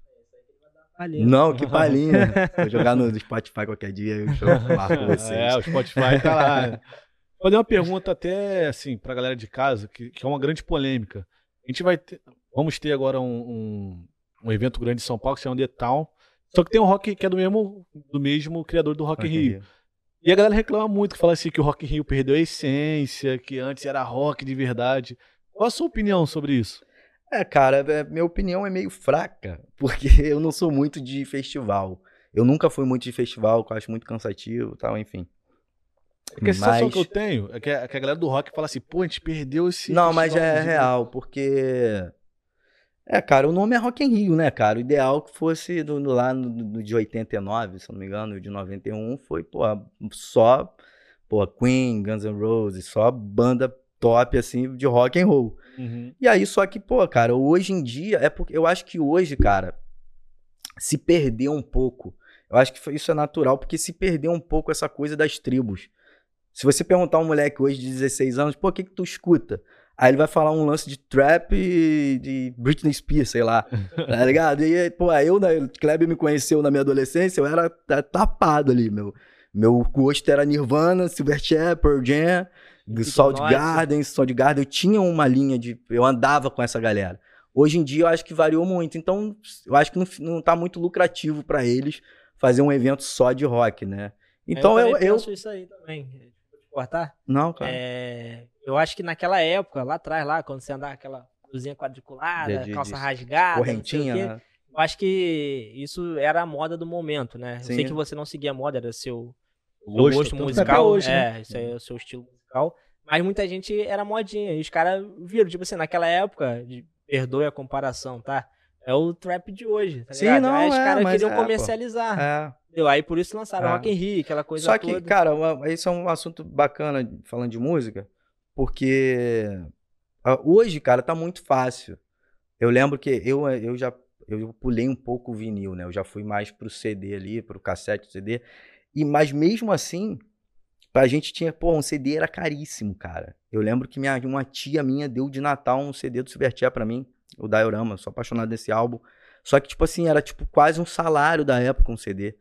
[SPEAKER 2] Valeu.
[SPEAKER 3] Não, que [LAUGHS] palhinha. Vou jogar no Spotify qualquer dia e eu marco vocês.
[SPEAKER 1] É, o Spotify tá lá. [LAUGHS] Vou fazer uma pergunta até, assim, pra galera de casa, que, que é uma grande polêmica. A gente vai ter, vamos ter agora um, um, um evento grande em São Paulo, que se chama The Town, só que tem um rock que é do mesmo, do mesmo criador do Rock in Rio. E a galera reclama muito, que fala assim que o Rock in Rio perdeu a essência, que antes era rock de verdade. Qual a sua opinião sobre isso?
[SPEAKER 3] É, cara, é- minha opinião é meio fraca, [LAUGHS] porque eu não sou muito de festival. Eu nunca fui muito de festival, que eu acho muito cansativo e tal, enfim.
[SPEAKER 1] Porque a sensação
[SPEAKER 3] Mas-
[SPEAKER 1] que eu tenho é que a, que a galera do rock fala assim, pô, a gente perdeu esse.
[SPEAKER 3] Não, mas é real, porque. É, cara, o nome é Rock in Rio, né, cara? O ideal que fosse do, do- lá no, no de 89, se não me engano, de 91 foi, pô, só, pô, Queen, Guns N' Roses, só banda top, assim, de rock and roll.
[SPEAKER 1] Uhum.
[SPEAKER 3] E aí, só que, pô, cara, hoje em dia, é porque eu acho que hoje, cara, se perdeu um pouco. Eu acho que isso é natural, porque se perdeu um pouco essa coisa das tribos. Se você perguntar a um moleque hoje de 16 anos, pô, o que que tu escuta? Aí ele vai falar um lance de trap e de Britney Spears, sei lá, tá [LAUGHS] ligado? E, pô, eu, né, o Kleber me conheceu na minha adolescência, eu era ta- tapado ali, meu. Meu gosto era Nirvana, Silverchair, Pearl Jam, Soundgarden, Soundgarden, eu tinha uma linha de. Eu andava com essa galera. Hoje em dia eu acho que variou muito. Então, eu acho que não, não tá muito lucrativo pra eles fazer um evento só de rock, né? Então eu. eu,
[SPEAKER 2] penso isso aí também. Cortar?
[SPEAKER 3] Não, cara.
[SPEAKER 2] É, eu acho que naquela época, lá atrás, lá, quando você andava aquela blusinha quadriculada,
[SPEAKER 3] De- de-
[SPEAKER 2] calça
[SPEAKER 3] de
[SPEAKER 2] rasgada,
[SPEAKER 3] Correntinha,
[SPEAKER 2] quê,
[SPEAKER 3] né?
[SPEAKER 2] eu acho que isso era a moda do momento, né? Eu
[SPEAKER 3] Sim.
[SPEAKER 2] sei que você não seguia a moda, era seu,
[SPEAKER 1] Gosto,
[SPEAKER 2] gosto, musical.
[SPEAKER 1] hoje,
[SPEAKER 2] é,
[SPEAKER 1] né?
[SPEAKER 2] isso aí é o seu estilo musical. Mas muita gente era modinha. E os caras viram, tipo assim, naquela época, de, perdoe a comparação, tá? É o trap de hoje, tá
[SPEAKER 3] Sim,
[SPEAKER 2] ligado?
[SPEAKER 3] não,
[SPEAKER 2] Aí os
[SPEAKER 3] é,
[SPEAKER 2] caras
[SPEAKER 3] mas
[SPEAKER 2] queriam
[SPEAKER 3] é, pô.
[SPEAKER 2] comercializar.
[SPEAKER 3] É.
[SPEAKER 2] entendeu? Aí por isso lançaram
[SPEAKER 3] É.
[SPEAKER 2] Rock in Rio, aquela coisa
[SPEAKER 3] Só que,
[SPEAKER 2] toda.
[SPEAKER 3] cara, isso é um assunto bacana falando de música, porque ah, hoje, cara, tá muito fácil. Eu lembro que eu, eu já eu pulei um pouco o vinil, né? Eu já fui mais pro CD ali, pro cassete CD. E mas mesmo assim, pra gente tinha, pô, um CD era caríssimo, cara. Eu lembro que minha, uma tia minha deu de Natal um CD do Silverchair pra mim, o Diorama, sou apaixonado desse álbum. Só que tipo assim, era tipo quase um salário da época um CD.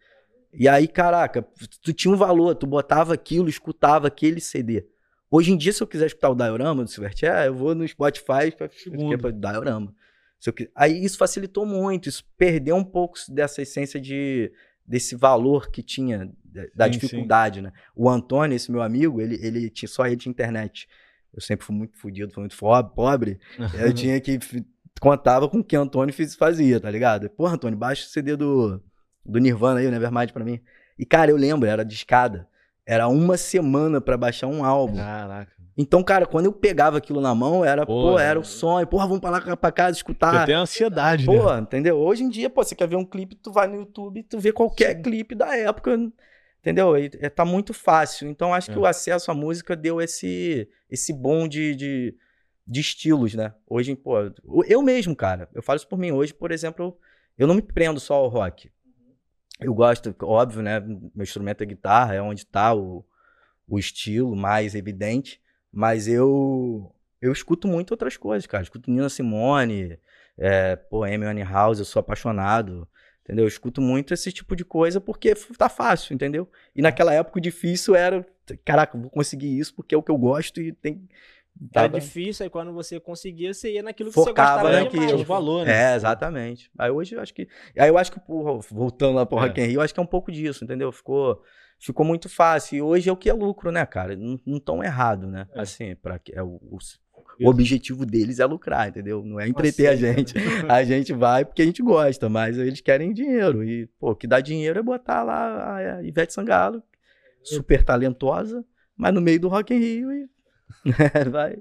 [SPEAKER 3] E aí, caraca, tu tinha um valor, tu botava aquilo, escutava aquele CD. Hoje em dia, se eu quiser escutar o Diorama do Silverchair, eu vou no Spotify
[SPEAKER 1] Segundo.
[SPEAKER 3] para Diorama. Se eu Aí isso facilitou muito, isso perdeu um pouco dessa essência de desse valor que tinha, da-
[SPEAKER 1] Sim,
[SPEAKER 3] dificuldade, né? O Antônio, esse meu amigo, ele, ele tinha só rede de internet. Eu sempre fui muito fodido, fui muito pobre. [LAUGHS] Eu tinha que. Contava com o que o Antônio fiz- fazia, tá ligado? Porra, Antônio, baixa o CD do, do Nirvana aí, o Nevermind pra mim. E, cara, eu lembro, era de escada. Era uma semana pra baixar um álbum.
[SPEAKER 1] Caraca.
[SPEAKER 3] Então, cara, quando eu pegava aquilo na mão, era, pô,
[SPEAKER 1] Pô,
[SPEAKER 3] era o sonho. Porra, vamos pra lá pra casa
[SPEAKER 1] Você
[SPEAKER 3] escutar.
[SPEAKER 1] tem ansiedade, né?
[SPEAKER 3] Pô, entendeu? Hoje em dia, pô, você quer ver um clipe, tu vai no YouTube, tu vê qualquer clipe da época, entendeu? E, é, tá muito fácil. Então, acho que
[SPEAKER 1] É.
[SPEAKER 3] o acesso à música deu esse, esse bom de, de, de estilos, né? Hoje, pô, eu mesmo, cara, eu falo isso por mim. Hoje, por exemplo, eu, eu não me prendo só ao rock. Eu gosto, óbvio, né? Meu instrumento é guitarra, é onde tá o, o estilo mais evidente, mas eu eu escuto muito outras coisas, cara. Escuto Nina Simone, é, pô, Amy Winehouse, eu sou apaixonado, entendeu? Eu escuto muito esse tipo de coisa porque tá fácil, entendeu? E naquela época o difícil era, caraca, eu vou conseguir isso porque é o que eu gosto e tem Tava-
[SPEAKER 2] difícil, aí quando você conseguia, você ia naquilo que
[SPEAKER 3] Focava
[SPEAKER 2] você gostava
[SPEAKER 3] naquilo.
[SPEAKER 2] demais.
[SPEAKER 1] Um valor, né?
[SPEAKER 3] É, exatamente. Aí hoje eu acho que. Aí eu acho que, porra, voltando lá pro
[SPEAKER 1] É.
[SPEAKER 3] Rock in Rio, eu acho que é um pouco disso, entendeu? Ficou, ficou muito fácil. E hoje é o que é lucro, né, cara? Não, não tão errado, né?
[SPEAKER 1] É.
[SPEAKER 3] Assim, para que é o, o, o objetivo deles é lucrar, entendeu? Não é entreter a
[SPEAKER 2] Aceita.
[SPEAKER 3] gente. [LAUGHS] A gente vai porque a gente gosta, mas eles querem dinheiro. E, pô, o que dá dinheiro é botar lá a Ivete Sangalo, super talentosa, mas no meio do Rock in Rio e [LAUGHS] vai.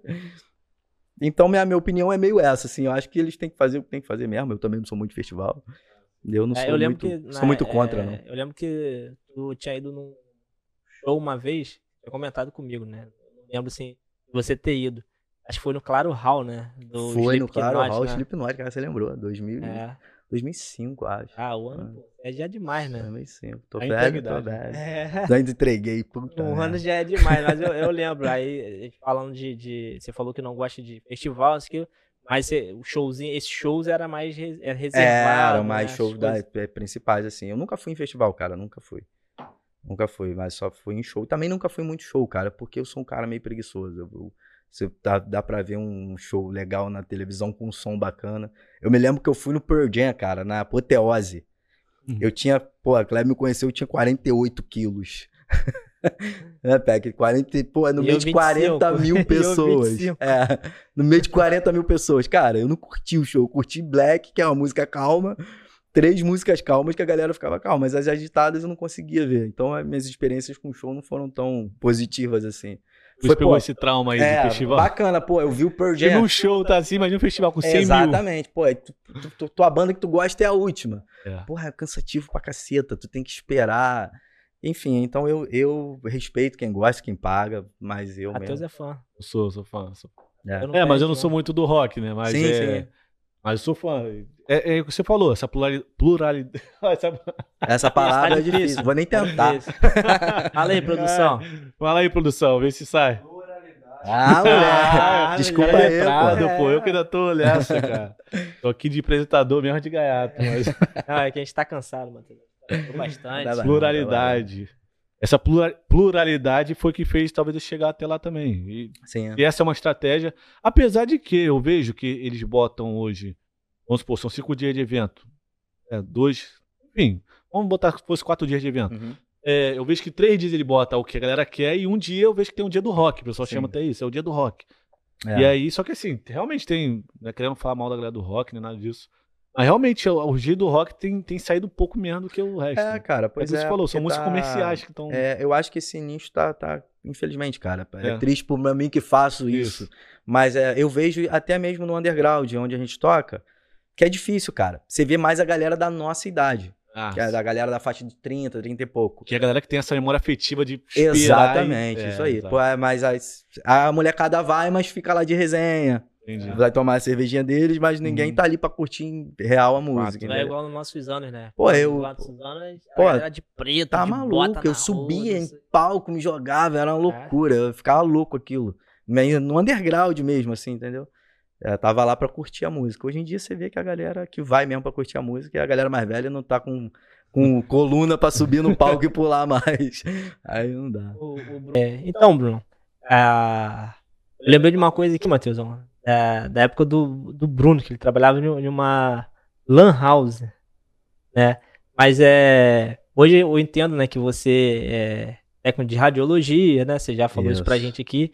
[SPEAKER 3] Então, minha, minha opinião é meio essa, assim. Eu acho que eles têm que fazer o que tem que fazer mesmo. Eu também não sou muito de festival. Eu não
[SPEAKER 2] É,
[SPEAKER 3] sou
[SPEAKER 2] eu lembro
[SPEAKER 3] muito,
[SPEAKER 2] que.
[SPEAKER 3] sou
[SPEAKER 2] na-
[SPEAKER 3] muito contra,
[SPEAKER 2] é,
[SPEAKER 3] não.
[SPEAKER 2] Eu lembro que tu tinha ido num show uma vez, tinha comentado comigo, né? Não lembro assim, de você ter ido. Acho que foi no Claro Hall, né? Do
[SPEAKER 3] Foi no
[SPEAKER 2] Slipknot,
[SPEAKER 3] Claro Hall
[SPEAKER 2] né?
[SPEAKER 3] Slipknot, cara, você lembrou? 2000,
[SPEAKER 2] É.
[SPEAKER 3] 2005, acho.
[SPEAKER 2] Ah, o ano, pô, é já demais, né?
[SPEAKER 3] 2005. Tô
[SPEAKER 1] A
[SPEAKER 3] velho, tô
[SPEAKER 1] integridade.
[SPEAKER 3] velho.
[SPEAKER 2] É.
[SPEAKER 3] Já entreguei, puta.
[SPEAKER 2] Um ano já é demais, mas eu, eu [LAUGHS] lembro. Aí, gente falando de, de- Você falou que não gosta de festival, isso que, mas o showzinho, esses shows era mais é reservado.
[SPEAKER 3] Era mais
[SPEAKER 2] né,
[SPEAKER 3] shows
[SPEAKER 2] as
[SPEAKER 3] da-
[SPEAKER 2] coisas.
[SPEAKER 3] é, principais, assim. Eu nunca fui em festival, cara, nunca fui. Nunca fui, mas só fui em show. Também nunca fui muito show, cara, porque eu sou um cara meio preguiçoso. Eu, eu- você dá, dá pra ver um show legal na televisão com um som bacana. Eu me lembro que eu fui no Pearl Jam, cara, na Apoteose.
[SPEAKER 1] Uhum.
[SPEAKER 3] Eu tinha, pô, a Cleb me conheceu, eu tinha 48 quilos. [LAUGHS] né, Peck? 40, pô, no
[SPEAKER 2] E
[SPEAKER 3] meio de
[SPEAKER 2] 25.
[SPEAKER 3] 40
[SPEAKER 2] E
[SPEAKER 3] mil [LAUGHS] pessoas.
[SPEAKER 2] 25.
[SPEAKER 3] É, no meio de 40 mil pessoas. Cara, eu não curti o show. Eu curti Black, que é uma música calma. Três músicas calmas que a galera ficava calma. Mas as agitadas eu não conseguia ver. Então, as minhas experiências com o show não foram tão positivas assim.
[SPEAKER 1] Depois pegou
[SPEAKER 3] pô,
[SPEAKER 1] esse trauma aí
[SPEAKER 3] é,
[SPEAKER 1] de festival.
[SPEAKER 3] bacana, pô. Eu vi o Pearl Jam.
[SPEAKER 1] num show tá assim, imagina um festival com 100 mil.
[SPEAKER 3] Exatamente, pô. é tu- tu- tu- tua banda que tu gosta é a última.
[SPEAKER 1] É.
[SPEAKER 3] Porra, é cansativo pra caceta. Tu tem que esperar. Enfim, então eu, eu respeito quem gosta, quem paga, mas eu
[SPEAKER 2] Matheus
[SPEAKER 3] mesmo.
[SPEAKER 2] é fã.
[SPEAKER 1] Eu sou, sou fã. Sou...
[SPEAKER 3] É.
[SPEAKER 2] Eu
[SPEAKER 1] É, mas eu não sou muito do rock, né? Mas
[SPEAKER 3] Sim,
[SPEAKER 1] é...
[SPEAKER 3] sim.
[SPEAKER 1] Mas eu sou fã. É, é o que você falou, essa plurali- pluralidade. [LAUGHS] essa-
[SPEAKER 3] Essa palavra
[SPEAKER 2] Tá
[SPEAKER 3] é difícil. Vou nem tentar.
[SPEAKER 2] Isso. [LAUGHS] Fala aí, produção.
[SPEAKER 1] Fala aí, produção, vê se sai.
[SPEAKER 3] Ah, moleque.
[SPEAKER 1] Ah,
[SPEAKER 3] Desculpa
[SPEAKER 1] é
[SPEAKER 3] aí,
[SPEAKER 1] letrado,
[SPEAKER 3] pô.
[SPEAKER 1] pô. Eu que ainda tô nessa, [LAUGHS] cara. Tô aqui de apresentador mesmo de gaiato, mas
[SPEAKER 2] Não, é que a gente tá cansado, Matheus. Tô bastante.
[SPEAKER 3] Tá bom.
[SPEAKER 1] pluralidade. Essa plura- pluralidade foi que fez talvez eu chegar até lá também. E,
[SPEAKER 3] Sim.
[SPEAKER 1] e essa é uma estratégia. Apesar de que eu vejo que eles botam hoje, vamos supor, são cinco dias de evento. É, dois. Enfim, vamos botar que fosse quatro dias de evento.
[SPEAKER 3] Uhum.
[SPEAKER 1] É, eu vejo que três dias ele bota o que a galera quer e um dia eu vejo que tem um dia do rock. O pessoal
[SPEAKER 3] Sim.
[SPEAKER 1] chama até isso, é o dia do rock.
[SPEAKER 3] É.
[SPEAKER 1] E aí, só que assim, realmente tem. Não é querendo falar mal da galera do rock, nem nada disso. Mas realmente, o, o dia do rock tem, tem saído um pouco menos do que o resto.
[SPEAKER 3] É, cara,
[SPEAKER 1] é
[SPEAKER 3] pois
[SPEAKER 1] isso que
[SPEAKER 3] é.
[SPEAKER 1] você falou, são muitos
[SPEAKER 3] tá-
[SPEAKER 1] comerciais que estão.
[SPEAKER 3] É, eu acho que esse nicho tá, tá infelizmente, cara. É,
[SPEAKER 1] É.
[SPEAKER 3] triste por mim que faço isso.
[SPEAKER 1] Isso.
[SPEAKER 3] Mas é, eu vejo até mesmo no underground, onde a gente toca, que é difícil, cara. Você vê mais a galera da nossa idade.
[SPEAKER 1] Ah,
[SPEAKER 3] Que é da galera da faixa de 30, 30 e pouco.
[SPEAKER 1] que é a galera que tem essa memória afetiva de
[SPEAKER 3] Exatamente,
[SPEAKER 1] e-
[SPEAKER 3] isso
[SPEAKER 1] é,
[SPEAKER 3] aí.
[SPEAKER 1] exato.
[SPEAKER 3] Pô, é, mas as- a molecada vai, mas fica lá de resenha.
[SPEAKER 1] Entendi.
[SPEAKER 3] Vai tomar a cervejinha deles, mas ninguém
[SPEAKER 1] Uhum.
[SPEAKER 3] tá ali pra curtir em real a música.
[SPEAKER 2] Não é igual nos nossos anos, né?
[SPEAKER 3] Pô, eu- Pô,
[SPEAKER 2] a galera de preto,
[SPEAKER 3] Tá
[SPEAKER 2] de
[SPEAKER 3] maluco,
[SPEAKER 2] bota
[SPEAKER 3] eu subia
[SPEAKER 2] rua,
[SPEAKER 3] em
[SPEAKER 2] sei.
[SPEAKER 3] palco, me jogava, era uma loucura, eu ficava louco aquilo. No underground mesmo, assim, entendeu? Eu tava lá pra curtir a música. Hoje em dia você vê que a galera que vai mesmo pra curtir a música, e a galera mais velha não tá com, com coluna pra subir no palco e pular mais. [LAUGHS] Aí não dá.
[SPEAKER 2] O- o Bruno- É, então, Bruno, ah, eu lembrei de uma coisa aqui, Matheus, da, época do, do Bruno, que ele trabalhava em uma lan house, né? Mas é, hoje eu entendo, né, que você é técnico de radiologia, né? Você já falou isso,
[SPEAKER 3] Isso.
[SPEAKER 2] pra gente aqui.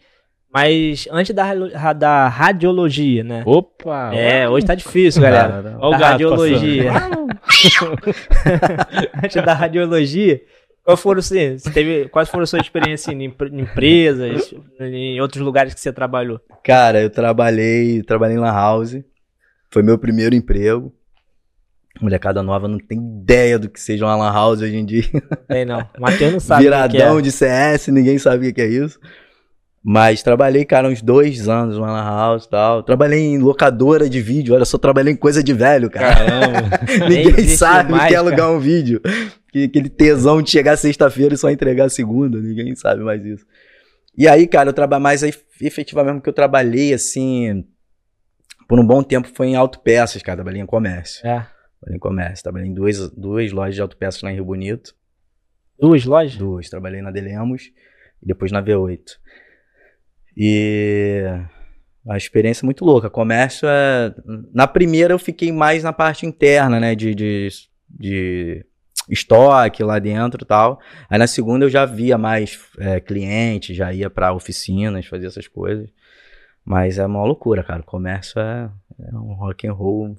[SPEAKER 2] Mas antes da, da radiologia, né?
[SPEAKER 1] Opa!
[SPEAKER 2] É, hoje tá difícil, galera.
[SPEAKER 3] Não, não.
[SPEAKER 2] Da radiologia. [LAUGHS] Antes da radiologia, qual foram, assim, teve, quais foram as suas experiências em, em empresas, em outros lugares que você trabalhou?
[SPEAKER 3] Cara, eu trabalhei, trabalhei em Lan House. Foi meu primeiro emprego. Molecada nova não tem ideia do que seja uma Lan House hoje em dia.
[SPEAKER 2] Sei não. O Matheus não sabe que
[SPEAKER 3] Viradão
[SPEAKER 2] é.
[SPEAKER 3] de CS, ninguém sabe o que é isso. Mas trabalhei, cara, uns dois anos numa lan house e tal. Trabalhei em locadora de vídeo, olha só, trabalhei em coisa de velho, cara.
[SPEAKER 1] Caramba! [LAUGHS]
[SPEAKER 3] ninguém sabe o que é alugar um vídeo. Que, aquele tesão de chegar sexta-feira e só entregar segunda, ninguém sabe mais isso. E aí, cara, eu trabalho mais aí, efetivamente que eu trabalhei, assim, por um bom tempo foi em autopeças, cara, trabalhei em comércio.
[SPEAKER 2] É.
[SPEAKER 3] Trabalhei em comércio, trabalhei em duas, duas lojas de autopeças lá em Rio Bonito.
[SPEAKER 2] Duas lojas?
[SPEAKER 3] Duas. Trabalhei na Delemos e depois na V8. E A experiência é muito louca. Comércio é. Na primeira eu fiquei mais na parte interna, né? De, de, de estoque lá dentro e tal. Aí na segunda eu já via mais é, clientes, já ia para oficinas, fazia essas coisas. Mas é uma loucura, cara. O comércio é, é um rock and roll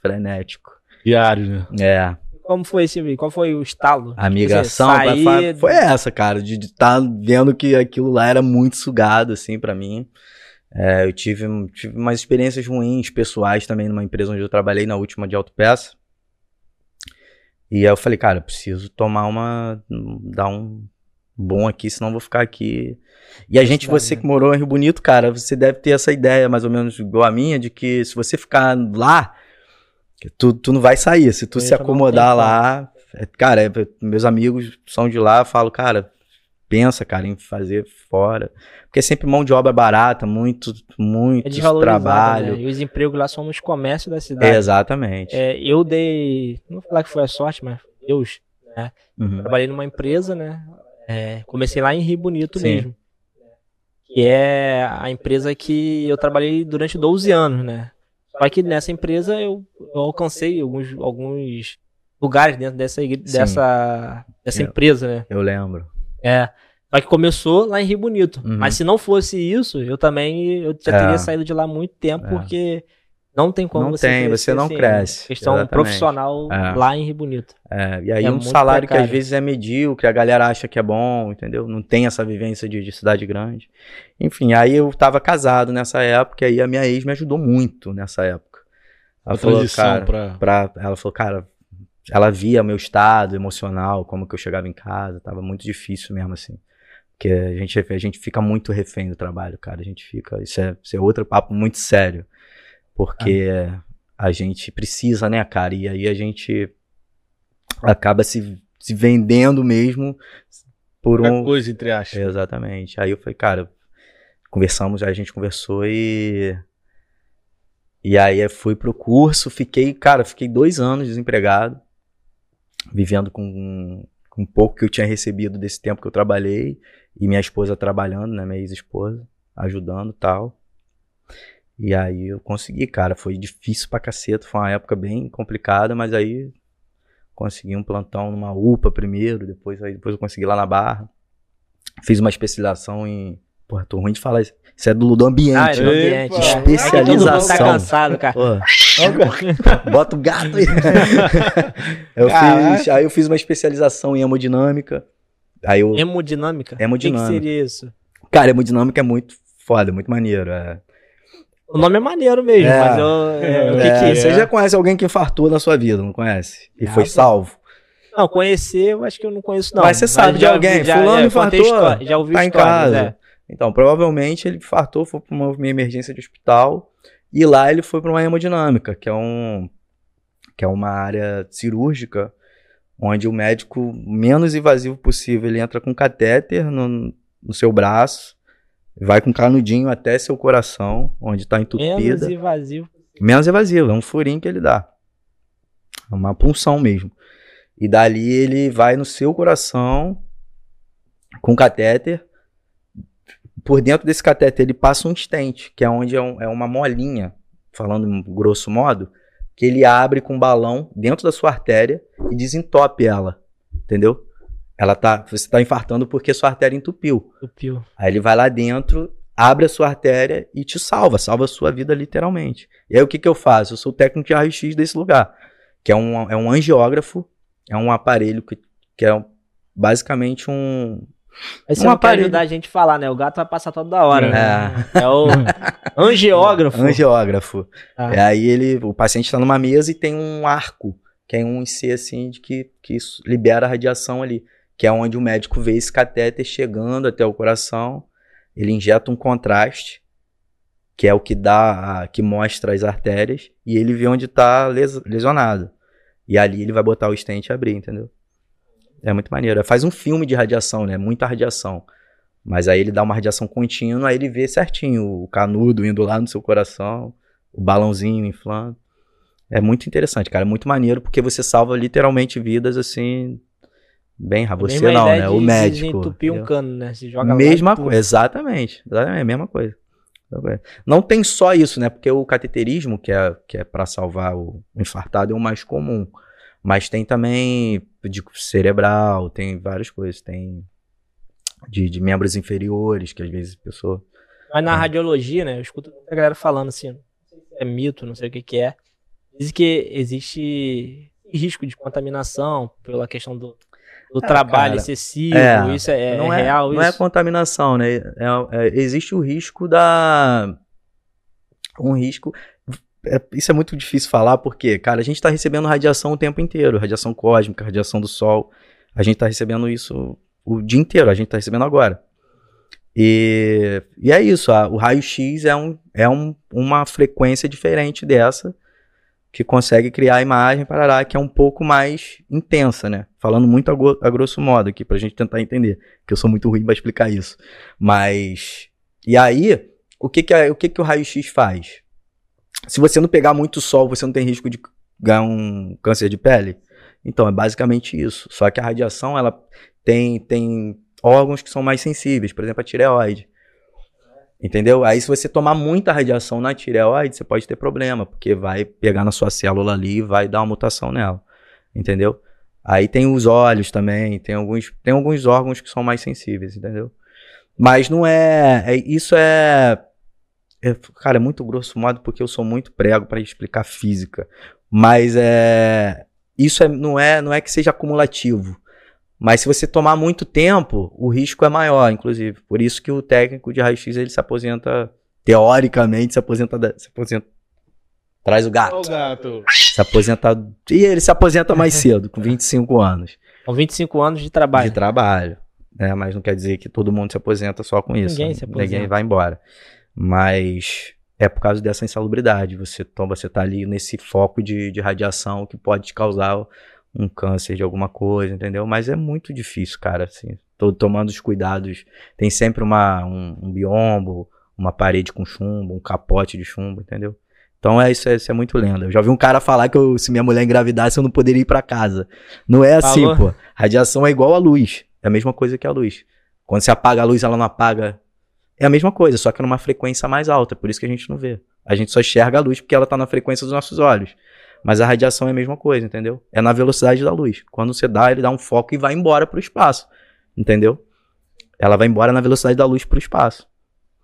[SPEAKER 3] frenético.
[SPEAKER 1] Diário, né?
[SPEAKER 3] É.
[SPEAKER 2] Como foi esse, qual foi o estalo?
[SPEAKER 3] A migração
[SPEAKER 2] Quer dizer,
[SPEAKER 3] pra-
[SPEAKER 2] sair-
[SPEAKER 3] foi essa, cara, de estar vendo que aquilo lá era muito sugado, assim, pra mim. É, eu tive, tive umas experiências ruins, pessoais também, numa empresa onde eu trabalhei, na última de autopeça. E aí eu falei, cara, eu preciso tomar uma. dar um bom aqui, senão eu vou ficar aqui. E a gente, você
[SPEAKER 2] né?
[SPEAKER 3] que morou em Rio Bonito, cara, você deve ter essa ideia, mais ou menos igual a minha, de que se você ficar lá, tu, tu não vai sair. Se tu
[SPEAKER 2] Eu
[SPEAKER 3] se acomodar lá. é- cara, é- meus amigos são de lá, eu falo, cara, pensa, cara, em fazer fora. Porque é sempre mão de obra barata, muito,
[SPEAKER 2] É
[SPEAKER 3] muito
[SPEAKER 2] desvalorizado,
[SPEAKER 3] trabalho.
[SPEAKER 2] né? E os empregos lá são nos comércios da
[SPEAKER 3] É,
[SPEAKER 2] cidade.
[SPEAKER 3] exatamente.
[SPEAKER 2] É, eu dei, não vou falar que foi a sorte, mas Deus,
[SPEAKER 3] Uhum.
[SPEAKER 2] trabalhei numa empresa, né? É, comecei lá em Rio Bonito
[SPEAKER 3] Sim.
[SPEAKER 2] mesmo. Que é a empresa que eu trabalhei durante 12 anos, né? Só que nessa empresa eu, eu alcancei alguns, alguns lugares dentro dessa,
[SPEAKER 3] Sim.
[SPEAKER 2] dessa, dessa
[SPEAKER 3] Eu-
[SPEAKER 2] empresa, né?
[SPEAKER 3] Eu lembro.
[SPEAKER 2] É. Só que começou lá em Rio Bonito.
[SPEAKER 3] Uhum.
[SPEAKER 2] Mas se não fosse isso, eu também eu já
[SPEAKER 3] É.
[SPEAKER 2] teria saído de lá há muito tempo,
[SPEAKER 3] É.
[SPEAKER 2] porque não tem como
[SPEAKER 3] Não
[SPEAKER 2] você
[SPEAKER 3] tem,
[SPEAKER 2] crescer
[SPEAKER 3] você não
[SPEAKER 2] assim,
[SPEAKER 3] cresce,
[SPEAKER 2] Questão
[SPEAKER 3] exatamente.
[SPEAKER 2] profissional
[SPEAKER 3] É.
[SPEAKER 2] lá em Rio Bonito.
[SPEAKER 3] É, e aí
[SPEAKER 2] É
[SPEAKER 3] um salário que às
[SPEAKER 2] precário.
[SPEAKER 3] vezes é medíocre, a galera acha que é bom, entendeu? Não tem essa vivência de, de cidade grande. Enfim, aí eu tava casado nessa época, e aí a minha ex me ajudou muito nessa época. Ela
[SPEAKER 1] A
[SPEAKER 3] falou,
[SPEAKER 1] transição
[SPEAKER 3] cara,
[SPEAKER 1] pra.
[SPEAKER 3] pra, ela falou, cara, ela via meu estado emocional, como que eu chegava em casa, tava muito difícil mesmo, assim. Porque a gente, a gente fica muito refém do trabalho, cara. A gente fica. Isso é, isso é outro papo muito sério. Porque a gente precisa, né, cara? E aí a gente acaba se, se vendendo mesmo por
[SPEAKER 1] Qualquer
[SPEAKER 3] um.
[SPEAKER 1] coisa, entre aspas.
[SPEAKER 3] Exatamente. Aí eu falei, cara, conversamos, aí a gente conversou e. E aí eu fui pro curso, fiquei, cara, fiquei dois anos desempregado, vivendo com, com pouco que eu tinha recebido desse tempo que eu trabalhei, e minha esposa trabalhando, né, minha ex-esposa, ajudando e tal. E aí eu consegui, cara, foi difícil pra caceta, foi uma época bem complicada, mas aí consegui um plantão numa UPA primeiro, depois aí depois eu consegui lá na Barra. Fiz uma especialização em, porra, tô ruim de falar isso. Isso é do, do ambiente,
[SPEAKER 2] Ah, é do
[SPEAKER 3] né?
[SPEAKER 2] ambiente.
[SPEAKER 1] Epa,
[SPEAKER 2] é. É tá
[SPEAKER 3] especialização.
[SPEAKER 2] cansado, cara.
[SPEAKER 3] Pô, [LAUGHS] bota o gato aí. [LAUGHS] eu
[SPEAKER 1] Caraca.
[SPEAKER 3] fiz, aí eu fiz uma especialização em hemodinâmica. Aí eu,
[SPEAKER 2] Hemodinâmica?
[SPEAKER 3] Hemodinâmica.
[SPEAKER 2] O que, que seria isso?
[SPEAKER 3] cara, hemodinâmica é muito foda, muito maneiro. É,
[SPEAKER 2] O nome é maneiro mesmo,
[SPEAKER 3] É.
[SPEAKER 2] mas eu. é, o que
[SPEAKER 3] É,
[SPEAKER 2] que é?
[SPEAKER 3] Você já conhece alguém que infartou na sua vida, não conhece? E
[SPEAKER 2] Ah,
[SPEAKER 3] foi salvo.
[SPEAKER 2] Não, conhecer eu acho que eu não conheço, não.
[SPEAKER 3] Mas você sabe de
[SPEAKER 2] já
[SPEAKER 3] alguém,
[SPEAKER 2] ouvi- já,
[SPEAKER 3] fulano
[SPEAKER 2] é, contei
[SPEAKER 3] infartou,
[SPEAKER 2] histó- Já ouvi
[SPEAKER 3] tá em casa.
[SPEAKER 2] é.
[SPEAKER 3] Então, provavelmente ele infartou, foi para uma uma emergência de hospital e lá ele foi para uma hemodinâmica, que é um que é uma área cirúrgica onde o médico menos invasivo possível, ele entra com catéter no, no seu braço, vai com canudinho até seu coração, onde está
[SPEAKER 2] Menos
[SPEAKER 3] entupida.
[SPEAKER 2] invasivo.
[SPEAKER 3] Menos invasivo, é um furinho que ele dá. É uma punção mesmo. E dali ele vai no seu coração com catéter. Por dentro desse catéter ele passa um stent, que é onde é, um- é uma molinha, falando grosso modo, que ele abre com um balão dentro da sua artéria e desentope ela. Entendeu? Ela tá, você tá infartando porque sua artéria entupiu.
[SPEAKER 2] Tupiu.
[SPEAKER 3] Aí ele vai lá dentro, abre a sua artéria e te salva, salva a sua vida literalmente. E aí o que, que eu faço? Eu sou o técnico de raio-x desse lugar, que é um, é um angiógrafo, é um aparelho que, que é um- basicamente um.
[SPEAKER 2] Você
[SPEAKER 3] Um
[SPEAKER 2] não quer
[SPEAKER 3] aparelho.
[SPEAKER 2] ajudar a gente falar, né? O gato vai passar toda hora,
[SPEAKER 3] É.
[SPEAKER 2] né? É o [LAUGHS] angiógrafo.
[SPEAKER 3] Angiógrafo.
[SPEAKER 2] Ah.
[SPEAKER 3] E aí ele, o paciente está numa mesa e tem um arco, que é um IC assim, de que, que libera a radiação ali, que é onde o médico vê esse catéter chegando até o coração, ele injeta um contraste, que é o que dá, a- que mostra as artérias, e ele vê onde está lesionado. E ali ele vai botar o stent e abrir, entendeu? É muito maneiro. Faz um filme de radiação, né? Muita radiação. Mas aí ele dá uma radiação contínua, aí ele vê certinho o canudo indo lá no seu coração, o balãozinho inflando. É muito interessante, cara. É muito maneiro, porque você salva literalmente vidas assim. Bem, você não, né? O médico.
[SPEAKER 2] desentupir um cano, né? Se joga
[SPEAKER 3] Mesma coisa, exatamente. Exatamente, a mesma coisa. Não tem só isso, né? Porque o cateterismo, que é, que é para salvar o infartado, é o mais comum. Mas tem também de cerebral, tem várias coisas. Tem de, de membros inferiores, que às vezes a pessoa.
[SPEAKER 2] Mas na é. radiologia, né? Eu escuto a galera falando assim, não sei se é mito, não sei o que, que é. Diz que existe risco de contaminação pela questão do, do é, trabalho cara, excessivo, é, isso é,
[SPEAKER 3] não
[SPEAKER 2] é, real?
[SPEAKER 3] Não é isso? é contaminação, né? É, é, existe o risco da. Um risco. É, isso é muito difícil falar porque, cara, a gente está recebendo radiação o tempo inteiro radiação cósmica, radiação do Sol. A gente está recebendo isso o dia inteiro, a gente está recebendo agora. E, e é isso, a, o raio-x é, um, é um, uma frequência diferente dessa que consegue criar a imagem parará, que é um pouco mais intensa, né? Falando muito a, a grosso modo aqui, pra gente tentar entender, que eu sou muito ruim para explicar isso. Mas, e aí, o que que, é, o, que, que o raio-x faz? Se você não pegar muito sol, você não tem risco de ganhar um câncer de pele? Então, é basicamente isso. Só que a radiação, ela tem, tem órgãos que são mais sensíveis, por exemplo, a tireoide. Entendeu? Aí se você tomar muita radiação na tireoide, você pode ter problema, porque vai pegar na sua célula ali e vai dar uma mutação nela. Entendeu? Aí tem os olhos também, tem alguns, tem alguns órgãos que são mais sensíveis, entendeu? Mas não é, é isso é, é, cara, é muito grosso modo porque eu sou muito prego para explicar física. Mas é isso é, não é, não é que seja acumulativo. Mas se você tomar muito tempo, o risco é maior, inclusive. Por isso que o técnico de raio-x ele se aposenta, teoricamente, se aposenta, se aposenta Traz o gato.
[SPEAKER 1] O gato.
[SPEAKER 3] Se aposenta. E ele se aposenta mais cedo, com 25 anos.
[SPEAKER 2] Com 25 anos de trabalho.
[SPEAKER 3] De trabalho. Né? Mas não quer dizer que todo mundo se aposenta só com isso.
[SPEAKER 2] Ninguém se aposenta.
[SPEAKER 3] Ninguém vai embora. Mas é por causa dessa insalubridade. Você toma, você tá ali nesse foco de, de radiação que pode te causar um câncer de alguma coisa, entendeu? Mas é muito difícil, cara, assim. Tô tomando os cuidados. Tem sempre uma, um, um biombo, uma parede com chumbo, um capote de chumbo, entendeu? Então é isso, é, isso é muito lenda. Eu já vi um cara falar que eu, se minha mulher engravidasse eu não poderia ir para casa. Não é assim, Falou. pô. Radiação é igual a luz. É a mesma coisa que a luz. Quando você apaga a luz, ela não apaga. É a mesma coisa, só que numa frequência mais alta. Por isso que a gente não vê. A gente só enxerga a luz porque ela tá na frequência dos nossos olhos. Mas a radiação é a mesma coisa, entendeu? É na velocidade da luz. Quando você dá, ele dá um foco e vai embora pro espaço. Entendeu? Ela vai embora na velocidade da luz pro espaço.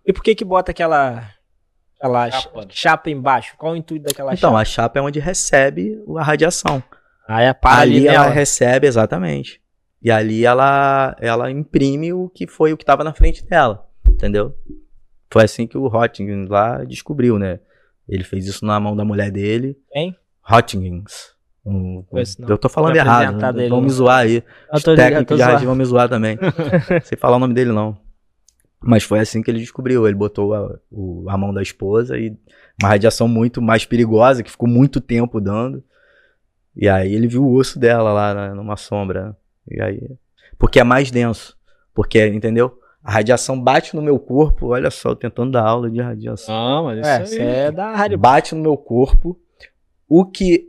[SPEAKER 2] E por que que bota aquela aquela chapa, chapa embaixo? Qual o intuito daquela
[SPEAKER 3] então,
[SPEAKER 2] chapa? Então,
[SPEAKER 3] a chapa é onde recebe a radiação.
[SPEAKER 2] Aí a palha
[SPEAKER 3] ali ela recebe exatamente. E ali ela ela imprime o que foi o que estava na frente dela, entendeu? Foi assim que o Rotting lá descobriu, né? Ele fez isso na mão da mulher dele.
[SPEAKER 2] Quem?
[SPEAKER 3] Hotchings. Um, eu tô falando errado. Né? Vão me zoar aí. Os técnicos de rádio vão me zoar também. [LAUGHS] Sem falar o nome dele, não. Mas foi assim que ele descobriu. Ele botou a, o, a mão da esposa e uma radiação muito mais perigosa, que ficou muito tempo dando. E aí ele viu o osso dela lá né, numa sombra. E aí. Porque é mais denso. Porque, entendeu? A radiação bate no meu corpo. Olha só, tentando dar aula de radiação.
[SPEAKER 2] Ah, mas isso é, é da rádio.
[SPEAKER 3] Bate no meu corpo o que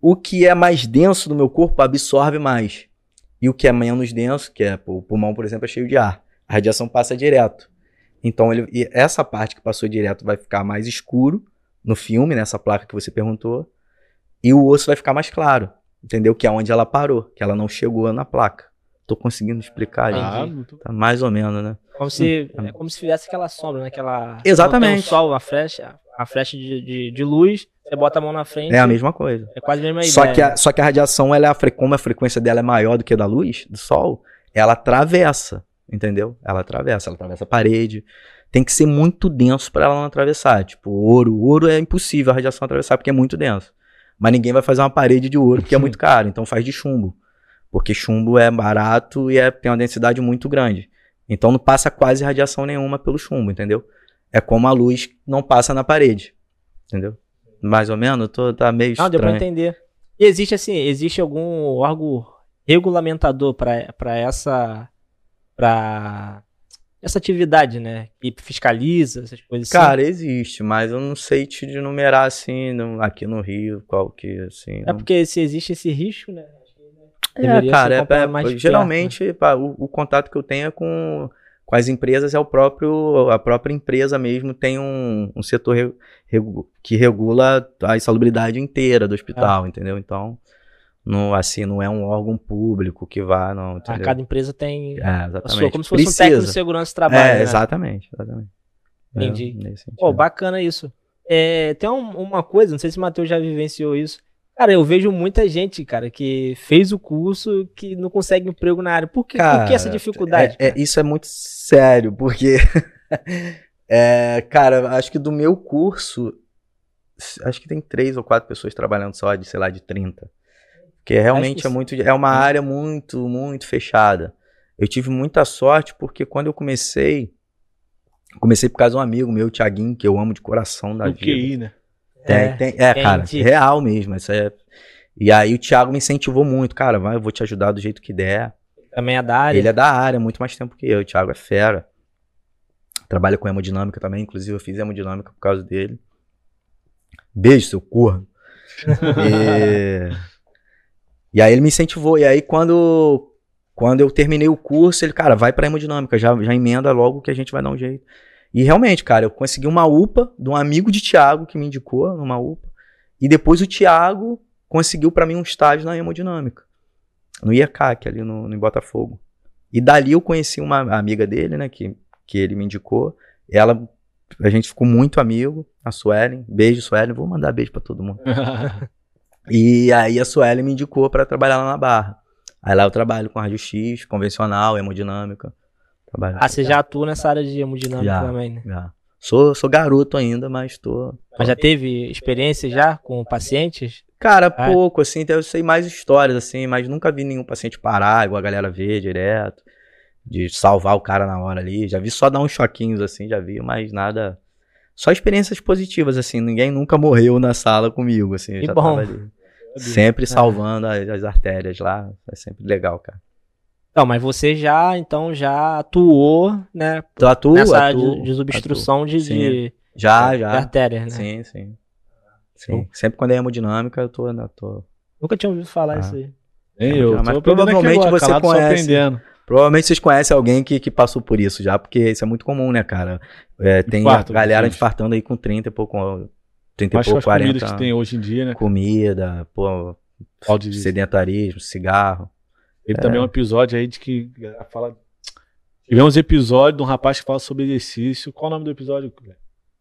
[SPEAKER 3] o que é mais denso no meu corpo absorve mais. E o que é menos denso, que é o pulmão, por exemplo, é cheio de ar. A radiação passa direto. Então, ele, essa parte que passou direto vai ficar mais escuro no filme, nessa placa que você perguntou. E o osso vai ficar mais claro. Entendeu? Que é onde ela parou, que ela não chegou na placa. Tô conseguindo explicar, ah, gente. Tá mais ou menos, né?
[SPEAKER 2] Como se, hum. é como se fizesse aquela sombra, né? Aquela,
[SPEAKER 3] Exatamente.
[SPEAKER 2] O sol, a flecha, a flecha de, de, de, luz, você bota a mão na frente.
[SPEAKER 3] É a mesma coisa.
[SPEAKER 2] É quase a mesma
[SPEAKER 3] só
[SPEAKER 2] ideia.
[SPEAKER 3] Que a, só que a radiação, ela é a, como a frequência dela é maior do que a da luz, do sol, ela atravessa, entendeu? Ela atravessa, ela atravessa a parede. Tem que ser muito denso para ela não atravessar. Tipo, ouro. Ouro é impossível a radiação atravessar porque é muito denso. Mas ninguém vai fazer uma parede de ouro porque é muito [LAUGHS] caro, então faz de chumbo. Porque chumbo é barato e é, tem uma densidade muito grande. Então não passa quase radiação nenhuma pelo chumbo, entendeu? É como a luz não passa na parede. Entendeu? Mais ou menos, tô, tá meio estranho. Não,
[SPEAKER 2] deu pra entender. E existe assim, existe algum órgão regulamentador para essa para essa atividade, né? Que fiscaliza essas coisas
[SPEAKER 3] assim? Cara, existe, mas eu não sei te enumerar assim no, aqui no Rio, qual que assim.
[SPEAKER 2] É não... porque se existe esse risco, né?
[SPEAKER 3] É, cara, é, é, geralmente né? o, o, contato que eu tenho é com com as empresas é o próprio, a própria empresa mesmo tem um, um setor re- regu- que regula a insalubridade inteira do hospital, entendeu? Então, não, assim, não é um órgão público que vá, não,
[SPEAKER 2] Ah,
[SPEAKER 3] entendeu?
[SPEAKER 2] cada empresa tem
[SPEAKER 3] É,
[SPEAKER 2] a sua, como se fosse um técnico de
[SPEAKER 3] Precisa.
[SPEAKER 2] segurança de trabalho.
[SPEAKER 3] É,
[SPEAKER 2] né?
[SPEAKER 3] exatamente, exatamente. É,
[SPEAKER 2] Entendi.
[SPEAKER 3] sentido.
[SPEAKER 2] Pô, bacana isso. É, tem um- uma coisa, não sei se o Matheus já vivenciou isso. Cara, eu vejo muita gente, cara, que fez o curso que não consegue emprego na área. Por que, por que essa
[SPEAKER 3] Cara,
[SPEAKER 2] dificuldade?
[SPEAKER 3] É- é- isso é muito sério, porque, [LAUGHS] é, cara, acho que do meu curso, acho que tem três ou quatro pessoas trabalhando só de, sei lá, de 30. Porque realmente
[SPEAKER 2] que
[SPEAKER 3] é muito, é uma área muito, muito fechada. Eu tive muita sorte porque quando eu comecei, comecei por causa de um amigo meu, o Thiaguinho, que eu amo de coração da
[SPEAKER 1] Do
[SPEAKER 3] vida.
[SPEAKER 1] QI, né?
[SPEAKER 3] Tem,
[SPEAKER 2] É,
[SPEAKER 3] tem, é, cara, real mesmo. Isso é... E aí o Thiago me incentivou muito, cara, vai, eu vou te ajudar do jeito que der.
[SPEAKER 2] Também é da área.
[SPEAKER 3] Ele é da área, muito mais tempo que eu. O Thiago é fera. Trabalha com hemodinâmica também, inclusive eu fiz hemodinâmica por causa dele. Beijo, seu corno. [LAUGHS] e... e aí ele me incentivou. E aí quando, quando eu terminei o curso, ele, cara, vai pra hemodinâmica, já, já emenda logo que a gente vai dar um jeito. E realmente, cara, eu consegui uma UPA de um amigo de Thiago que me indicou numa UPA. E depois o Thiago conseguiu pra mim um estágio na hemodinâmica. No IACAC, ali no, no Botafogo. E dali eu conheci uma amiga dele, né, que, que ele me indicou. Ela, a gente ficou muito amigo, a Suelen. Beijo, Suelen. Vou mandar beijo pra todo mundo. [LAUGHS] E aí a Suelen me indicou pra trabalhar lá na Barra. Aí lá eu trabalho com rádio X, convencional, hemodinâmica. Trabalho.
[SPEAKER 2] Ah, você já atua nessa área de hemodinâmica
[SPEAKER 3] Já.
[SPEAKER 2] também, né?
[SPEAKER 3] Já. Sou, sou garoto ainda, mas tô.
[SPEAKER 2] Mas já teve experiência já com pacientes?
[SPEAKER 3] Cara,
[SPEAKER 2] Ah,
[SPEAKER 3] pouco, assim, então eu sei mais histórias, assim, mas nunca vi nenhum paciente parar, igual a galera vê direto, de salvar o cara na hora ali. Já vi só dar uns choquinhos, assim, já vi, mas nada. Só experiências positivas, assim, ninguém nunca morreu na sala comigo, assim, eu
[SPEAKER 2] Que
[SPEAKER 3] já
[SPEAKER 2] bom.
[SPEAKER 3] tava ali. Sempre salvando as, as artérias lá, é sempre legal, cara.
[SPEAKER 2] Não, mas você já, então, já atuou, né?
[SPEAKER 3] Tu atua,
[SPEAKER 2] nessa
[SPEAKER 3] atuo,
[SPEAKER 2] de, de substrução de, de,
[SPEAKER 3] Já,
[SPEAKER 2] de
[SPEAKER 3] já.
[SPEAKER 2] artérias, né?
[SPEAKER 3] Sim, sim. Sim. Sempre quando é hemodinâmica, eu tô, eu tô
[SPEAKER 2] Nunca tinha ouvido falar
[SPEAKER 3] Ah.
[SPEAKER 2] isso aí.
[SPEAKER 1] Nem eu.
[SPEAKER 3] Mas
[SPEAKER 1] aprendendo
[SPEAKER 3] provavelmente
[SPEAKER 1] agora,
[SPEAKER 3] você conhece. Provavelmente vocês conhecem alguém que, que passou por isso já, porque isso é muito comum, né, cara? É, tem
[SPEAKER 1] Infarto,
[SPEAKER 3] a galera
[SPEAKER 1] gente.
[SPEAKER 3] infartando aí com 30 e pouco, 30
[SPEAKER 1] Mas
[SPEAKER 3] e pouco,
[SPEAKER 1] as
[SPEAKER 3] 40.
[SPEAKER 1] comidas que tem hoje em dia, né?
[SPEAKER 3] Comida, pô,
[SPEAKER 1] de-
[SPEAKER 3] sedentarismo, cigarro.
[SPEAKER 1] Ele também é um episódio aí de que fala. Tivemos episódio de um rapaz que fala sobre exercício. Qual o nome do episódio?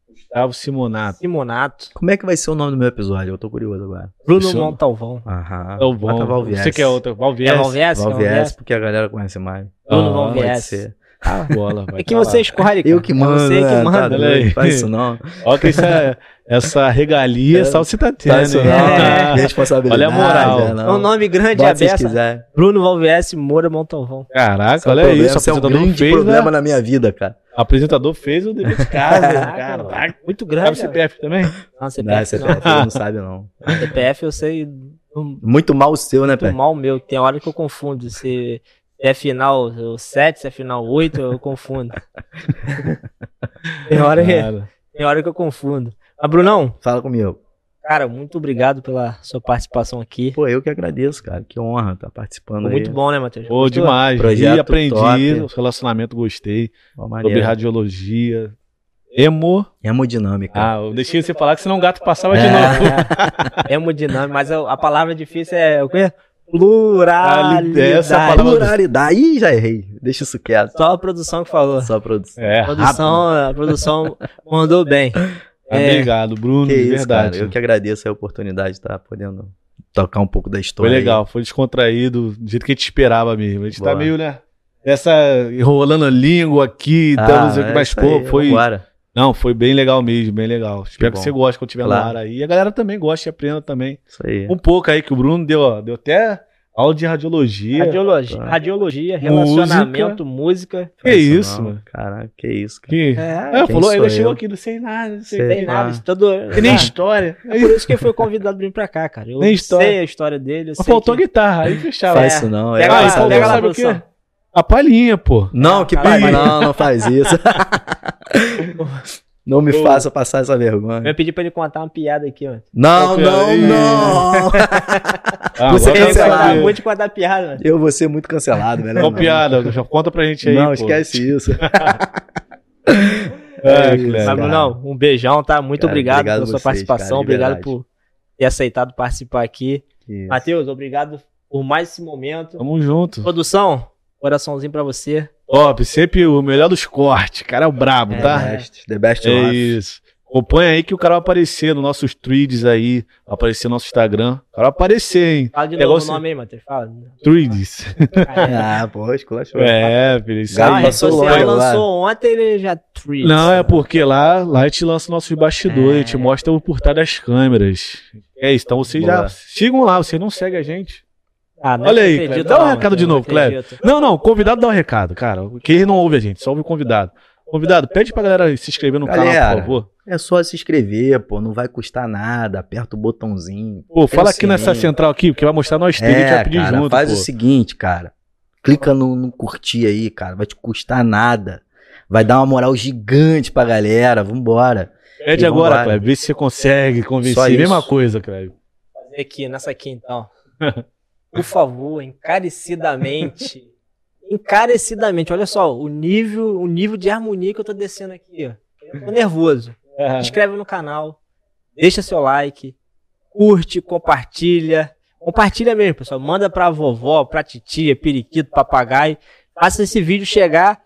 [SPEAKER 1] Gustavo Simonato.
[SPEAKER 2] Simonato.
[SPEAKER 3] Como é que vai ser o nome do meu episódio? Eu tô curioso agora.
[SPEAKER 2] Bruno
[SPEAKER 1] Isso-
[SPEAKER 2] Montalvão.
[SPEAKER 3] Aham.
[SPEAKER 1] É o
[SPEAKER 3] Bota
[SPEAKER 1] bom.
[SPEAKER 3] Valvies.
[SPEAKER 1] Você quer outra? Valvies.
[SPEAKER 2] É Valvies?
[SPEAKER 3] Valvies, porque a galera conhece mais.
[SPEAKER 2] Bruno
[SPEAKER 1] Ah,
[SPEAKER 2] Valvies.
[SPEAKER 3] Ser.
[SPEAKER 1] Ah, bola, vai
[SPEAKER 2] É que
[SPEAKER 1] tá lá.
[SPEAKER 2] você escolhe, cara.
[SPEAKER 3] Eu que mando,
[SPEAKER 2] É você que
[SPEAKER 3] né?
[SPEAKER 2] manda.
[SPEAKER 3] Tá
[SPEAKER 1] olha
[SPEAKER 3] doido,
[SPEAKER 1] aí.
[SPEAKER 3] Faz isso não.
[SPEAKER 1] Olha que essa, essa regalia só você tá tendo.
[SPEAKER 3] Faz isso não.
[SPEAKER 2] É. [LAUGHS]
[SPEAKER 3] Responsabilidade.
[SPEAKER 1] Olha a moral.
[SPEAKER 3] é,
[SPEAKER 2] É um nome grande,
[SPEAKER 3] Bota
[SPEAKER 2] é beça.
[SPEAKER 3] quiserem.
[SPEAKER 2] Bruno Valvies Moura Montalvão.
[SPEAKER 1] Caraca,
[SPEAKER 3] Esse é o
[SPEAKER 1] olha
[SPEAKER 3] problema,
[SPEAKER 1] isso. O
[SPEAKER 3] esse é um
[SPEAKER 1] apresentador
[SPEAKER 3] grande
[SPEAKER 1] fez,
[SPEAKER 3] problema
[SPEAKER 1] né?
[SPEAKER 3] na minha vida, cara.
[SPEAKER 1] O apresentador fez o dever de casa.
[SPEAKER 2] Caraca,
[SPEAKER 1] Caraca.
[SPEAKER 2] Muito
[SPEAKER 1] Sabe
[SPEAKER 2] grande.
[SPEAKER 1] o CPF também?
[SPEAKER 2] Não,
[SPEAKER 3] Não,
[SPEAKER 2] CPF não.
[SPEAKER 3] não sabe, não. [LAUGHS]
[SPEAKER 2] CPF eu sei muito
[SPEAKER 3] Muito mal o seu, né, Pé?
[SPEAKER 2] mal meu. Tem hora que eu confundo. Se é final 7, se é final 8, eu confundo. [LAUGHS] tem, hora que, tem hora que eu confundo. Mas, Brunão,
[SPEAKER 3] Fala comigo.
[SPEAKER 2] cara, muito obrigado pela sua participação aqui.
[SPEAKER 3] Pô, eu que agradeço, cara. Que honra estar participando
[SPEAKER 2] Foi muito
[SPEAKER 3] aí.
[SPEAKER 2] bom, né, Matheus?
[SPEAKER 1] Pô,
[SPEAKER 2] Gostou?
[SPEAKER 1] demais.
[SPEAKER 3] Projeto
[SPEAKER 1] E aprendi.
[SPEAKER 3] top.
[SPEAKER 1] Relacionamento gostei.
[SPEAKER 3] Pô,
[SPEAKER 1] Sobre radiologia. Emo.
[SPEAKER 3] Hemodinâmica.
[SPEAKER 1] Ah, eu deixei você falar que senão o gato passava de
[SPEAKER 3] É.
[SPEAKER 1] novo. [LAUGHS]
[SPEAKER 2] É hemodinâmico, mas a a palavra difícil é o quê? Pluralidade.
[SPEAKER 1] Essa palavra-
[SPEAKER 3] Pluralidade. Ih, já errei. Deixa isso quieto.
[SPEAKER 2] Só a produção que falou.
[SPEAKER 3] Só a produção.
[SPEAKER 1] É,
[SPEAKER 2] A produção, a produção mandou bem. É. [LAUGHS]
[SPEAKER 1] Obrigado, Bruno,
[SPEAKER 3] Que
[SPEAKER 1] de
[SPEAKER 3] isso,
[SPEAKER 1] verdade.
[SPEAKER 3] cara. Eu que agradeço a oportunidade de estar podendo tocar um pouco da
[SPEAKER 1] Foi
[SPEAKER 3] história. aí.
[SPEAKER 1] legal, foi descontraído, do jeito que a gente esperava mesmo. A gente tá
[SPEAKER 3] Boa.
[SPEAKER 1] meio, né? Essa enrolando a língua aqui,
[SPEAKER 3] Ah,
[SPEAKER 1] então, não sei o que,
[SPEAKER 3] é
[SPEAKER 1] pô,
[SPEAKER 3] aí,
[SPEAKER 1] foi.
[SPEAKER 3] vambora.
[SPEAKER 1] Não, foi bem legal mesmo, bem legal. Espero que,
[SPEAKER 3] bom.
[SPEAKER 1] você goste quando estiver
[SPEAKER 3] Claro.
[SPEAKER 1] no ar aí. E a galera também gosta e aprenda também.
[SPEAKER 3] Isso aí.
[SPEAKER 1] Um pouco aí, que o Bruno deu, ó, deu até aula de radiologia.
[SPEAKER 2] Radiologia,
[SPEAKER 3] Tá.
[SPEAKER 2] radiologia relacionamento, música.
[SPEAKER 1] Que isso, mano?
[SPEAKER 3] Caraca, que isso, cara.
[SPEAKER 1] Que...
[SPEAKER 2] É,
[SPEAKER 3] quem
[SPEAKER 1] falou,
[SPEAKER 3] eu?
[SPEAKER 1] chegou aqui, não sei nada, não sei
[SPEAKER 3] Sei
[SPEAKER 1] que.
[SPEAKER 2] nada,
[SPEAKER 3] Ah.
[SPEAKER 2] isso tudo.
[SPEAKER 1] Tem nem história. [LAUGHS]
[SPEAKER 2] é por isso que ele foi convidado pra vir pra cá, cara. Eu
[SPEAKER 1] Nem história.
[SPEAKER 2] sei a história dele. Sei
[SPEAKER 1] faltou
[SPEAKER 2] que...
[SPEAKER 1] guitarra, aí fechava.
[SPEAKER 2] É.
[SPEAKER 3] Faz isso não.
[SPEAKER 2] Pega
[SPEAKER 3] é,
[SPEAKER 2] lá,
[SPEAKER 1] Ah,
[SPEAKER 2] pega lá, produção.
[SPEAKER 1] A palhinha, pô.
[SPEAKER 3] Não, que
[SPEAKER 2] Caralho.
[SPEAKER 3] pai, não, não faz isso. [LAUGHS] não me
[SPEAKER 1] Ô.
[SPEAKER 3] faça passar essa
[SPEAKER 2] Eu
[SPEAKER 3] vergonha.
[SPEAKER 2] ia pedir pra ele contar uma piada aqui, ó.
[SPEAKER 3] Não, não, não. [LAUGHS]
[SPEAKER 1] Ah,
[SPEAKER 3] Você
[SPEAKER 1] eu quero
[SPEAKER 3] cancelado.
[SPEAKER 1] saber.
[SPEAKER 2] Muito contar piada, mano.
[SPEAKER 3] Eu vou ser muito cancelado, melhor
[SPEAKER 1] Qual
[SPEAKER 3] não.
[SPEAKER 1] piada? Já Conta pra gente aí.
[SPEAKER 3] Não,
[SPEAKER 1] pô.
[SPEAKER 3] esquece isso. [LAUGHS]
[SPEAKER 1] É,
[SPEAKER 3] É isso.
[SPEAKER 2] Mas. Brunão, um beijão, tá? Muito
[SPEAKER 3] Cara,
[SPEAKER 2] obrigado,
[SPEAKER 3] obrigado
[SPEAKER 2] pela sua
[SPEAKER 3] vocês,
[SPEAKER 2] participação.
[SPEAKER 3] cara,
[SPEAKER 2] obrigado por ter aceitado participar aqui. Matheus, obrigado por mais esse momento.
[SPEAKER 1] Tamo junto.
[SPEAKER 2] Produção, coraçãozinho pra você.
[SPEAKER 1] Top, sempre o melhor dos cortes. Cara é o brabo,
[SPEAKER 2] É.
[SPEAKER 1] tá?
[SPEAKER 3] The best, the best
[SPEAKER 1] É
[SPEAKER 3] life.
[SPEAKER 1] isso. Acompanha aí que o cara vai aparecer nos nossos tweets aí. Vai aparecer no nosso Instagram. O cara vai aparecer, hein?
[SPEAKER 2] Fala de
[SPEAKER 1] Pegou
[SPEAKER 2] novo o nome aí, Matheus. Fala.
[SPEAKER 1] Tweets. [LAUGHS]
[SPEAKER 3] Ah, pô, esculachou.
[SPEAKER 1] É, filho. Isso aí.
[SPEAKER 2] rede
[SPEAKER 3] passou
[SPEAKER 2] social
[SPEAKER 3] logo lá.
[SPEAKER 2] lançou ontem, ele já tweets.
[SPEAKER 1] Não, é porque lá, lá a gente lança nossos bastidores, a gente
[SPEAKER 2] É.
[SPEAKER 1] mostra o por trás das câmeras. É isso, então vocês já
[SPEAKER 3] Boa.
[SPEAKER 1] sigam lá, vocês não seguem a gente.
[SPEAKER 2] Ah, não
[SPEAKER 1] Olha
[SPEAKER 2] é que
[SPEAKER 1] aí,
[SPEAKER 2] acredito.
[SPEAKER 1] Dá um
[SPEAKER 2] não,
[SPEAKER 1] recado de novo,
[SPEAKER 2] acredito.
[SPEAKER 1] Não, não, o convidado dá um recado, cara. Quem não ouve a gente, só ouve o convidado. Convidado, pede pra galera se inscrever no canal,
[SPEAKER 3] Galera.
[SPEAKER 1] por favor.
[SPEAKER 3] É só se inscrever, pô. Não vai custar nada. Aperta o botãozinho.
[SPEAKER 1] Pô, fala aqui nessa
[SPEAKER 3] sininho.
[SPEAKER 1] central aqui, porque vai mostrar nós três, a gente
[SPEAKER 3] É,
[SPEAKER 1] vai pedir
[SPEAKER 3] cara,
[SPEAKER 1] junto,
[SPEAKER 3] faz
[SPEAKER 1] pô.
[SPEAKER 3] o seguinte, cara. Clica no, no curtir aí, cara. Vai te custar nada. Vai dar uma moral gigante pra galera. Vambora.
[SPEAKER 1] Pede agora. Kleber, vê se você consegue convencer.
[SPEAKER 3] Só isso.
[SPEAKER 1] Mesma coisa, Kleber.
[SPEAKER 2] fazer aqui, nessa aqui então. [LAUGHS] Por favor, encarecidamente. Encarecidamente. Olha só, o nível, o nível de harmonia que eu tô descendo aqui, ó. Eu tô nervoso. Se inscreve no canal, deixa seu like, curte, compartilha. Compartilha mesmo, pessoal. Manda pra vovó, pra titia, periquito, papagaio. Faça esse vídeo chegar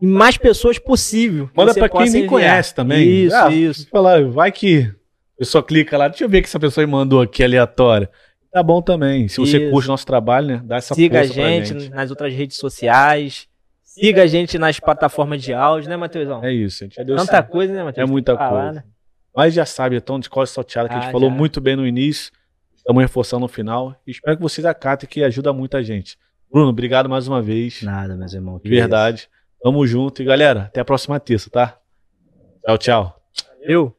[SPEAKER 2] em mais pessoas possível.
[SPEAKER 1] Manda pra quem nem conhece também.
[SPEAKER 2] Isso,
[SPEAKER 1] Ah,
[SPEAKER 2] isso.
[SPEAKER 1] Falar, vai que a pessoa clica lá, deixa eu ver o que essa pessoa mandou aqui aleatória. Tá bom também. Se você
[SPEAKER 2] Isso.
[SPEAKER 1] curte nosso trabalho, né? Dá essa
[SPEAKER 2] Siga a
[SPEAKER 1] pra
[SPEAKER 2] gente, nas outras redes sociais. Siga a gente nas plataformas de áudio, né, Matheusão?
[SPEAKER 1] É isso, a gente já deu
[SPEAKER 2] Tanta
[SPEAKER 1] esse-
[SPEAKER 2] coisa, né, Matheus?
[SPEAKER 1] É muita
[SPEAKER 2] falar,
[SPEAKER 1] coisa.
[SPEAKER 2] né?
[SPEAKER 1] Mas já sabe, então, de qual salteada que a gente
[SPEAKER 2] Ah,
[SPEAKER 1] falou
[SPEAKER 2] já.
[SPEAKER 1] muito bem no início. Estamos reforçando no final. E espero que vocês acatem, que ajuda muita gente. Bruno, obrigado mais uma vez.
[SPEAKER 3] Nada, meus irmãos.
[SPEAKER 1] De verdade. Tamo junto. E galera, até a próxima terça, tá? Tchau, tchau.
[SPEAKER 2] Eu?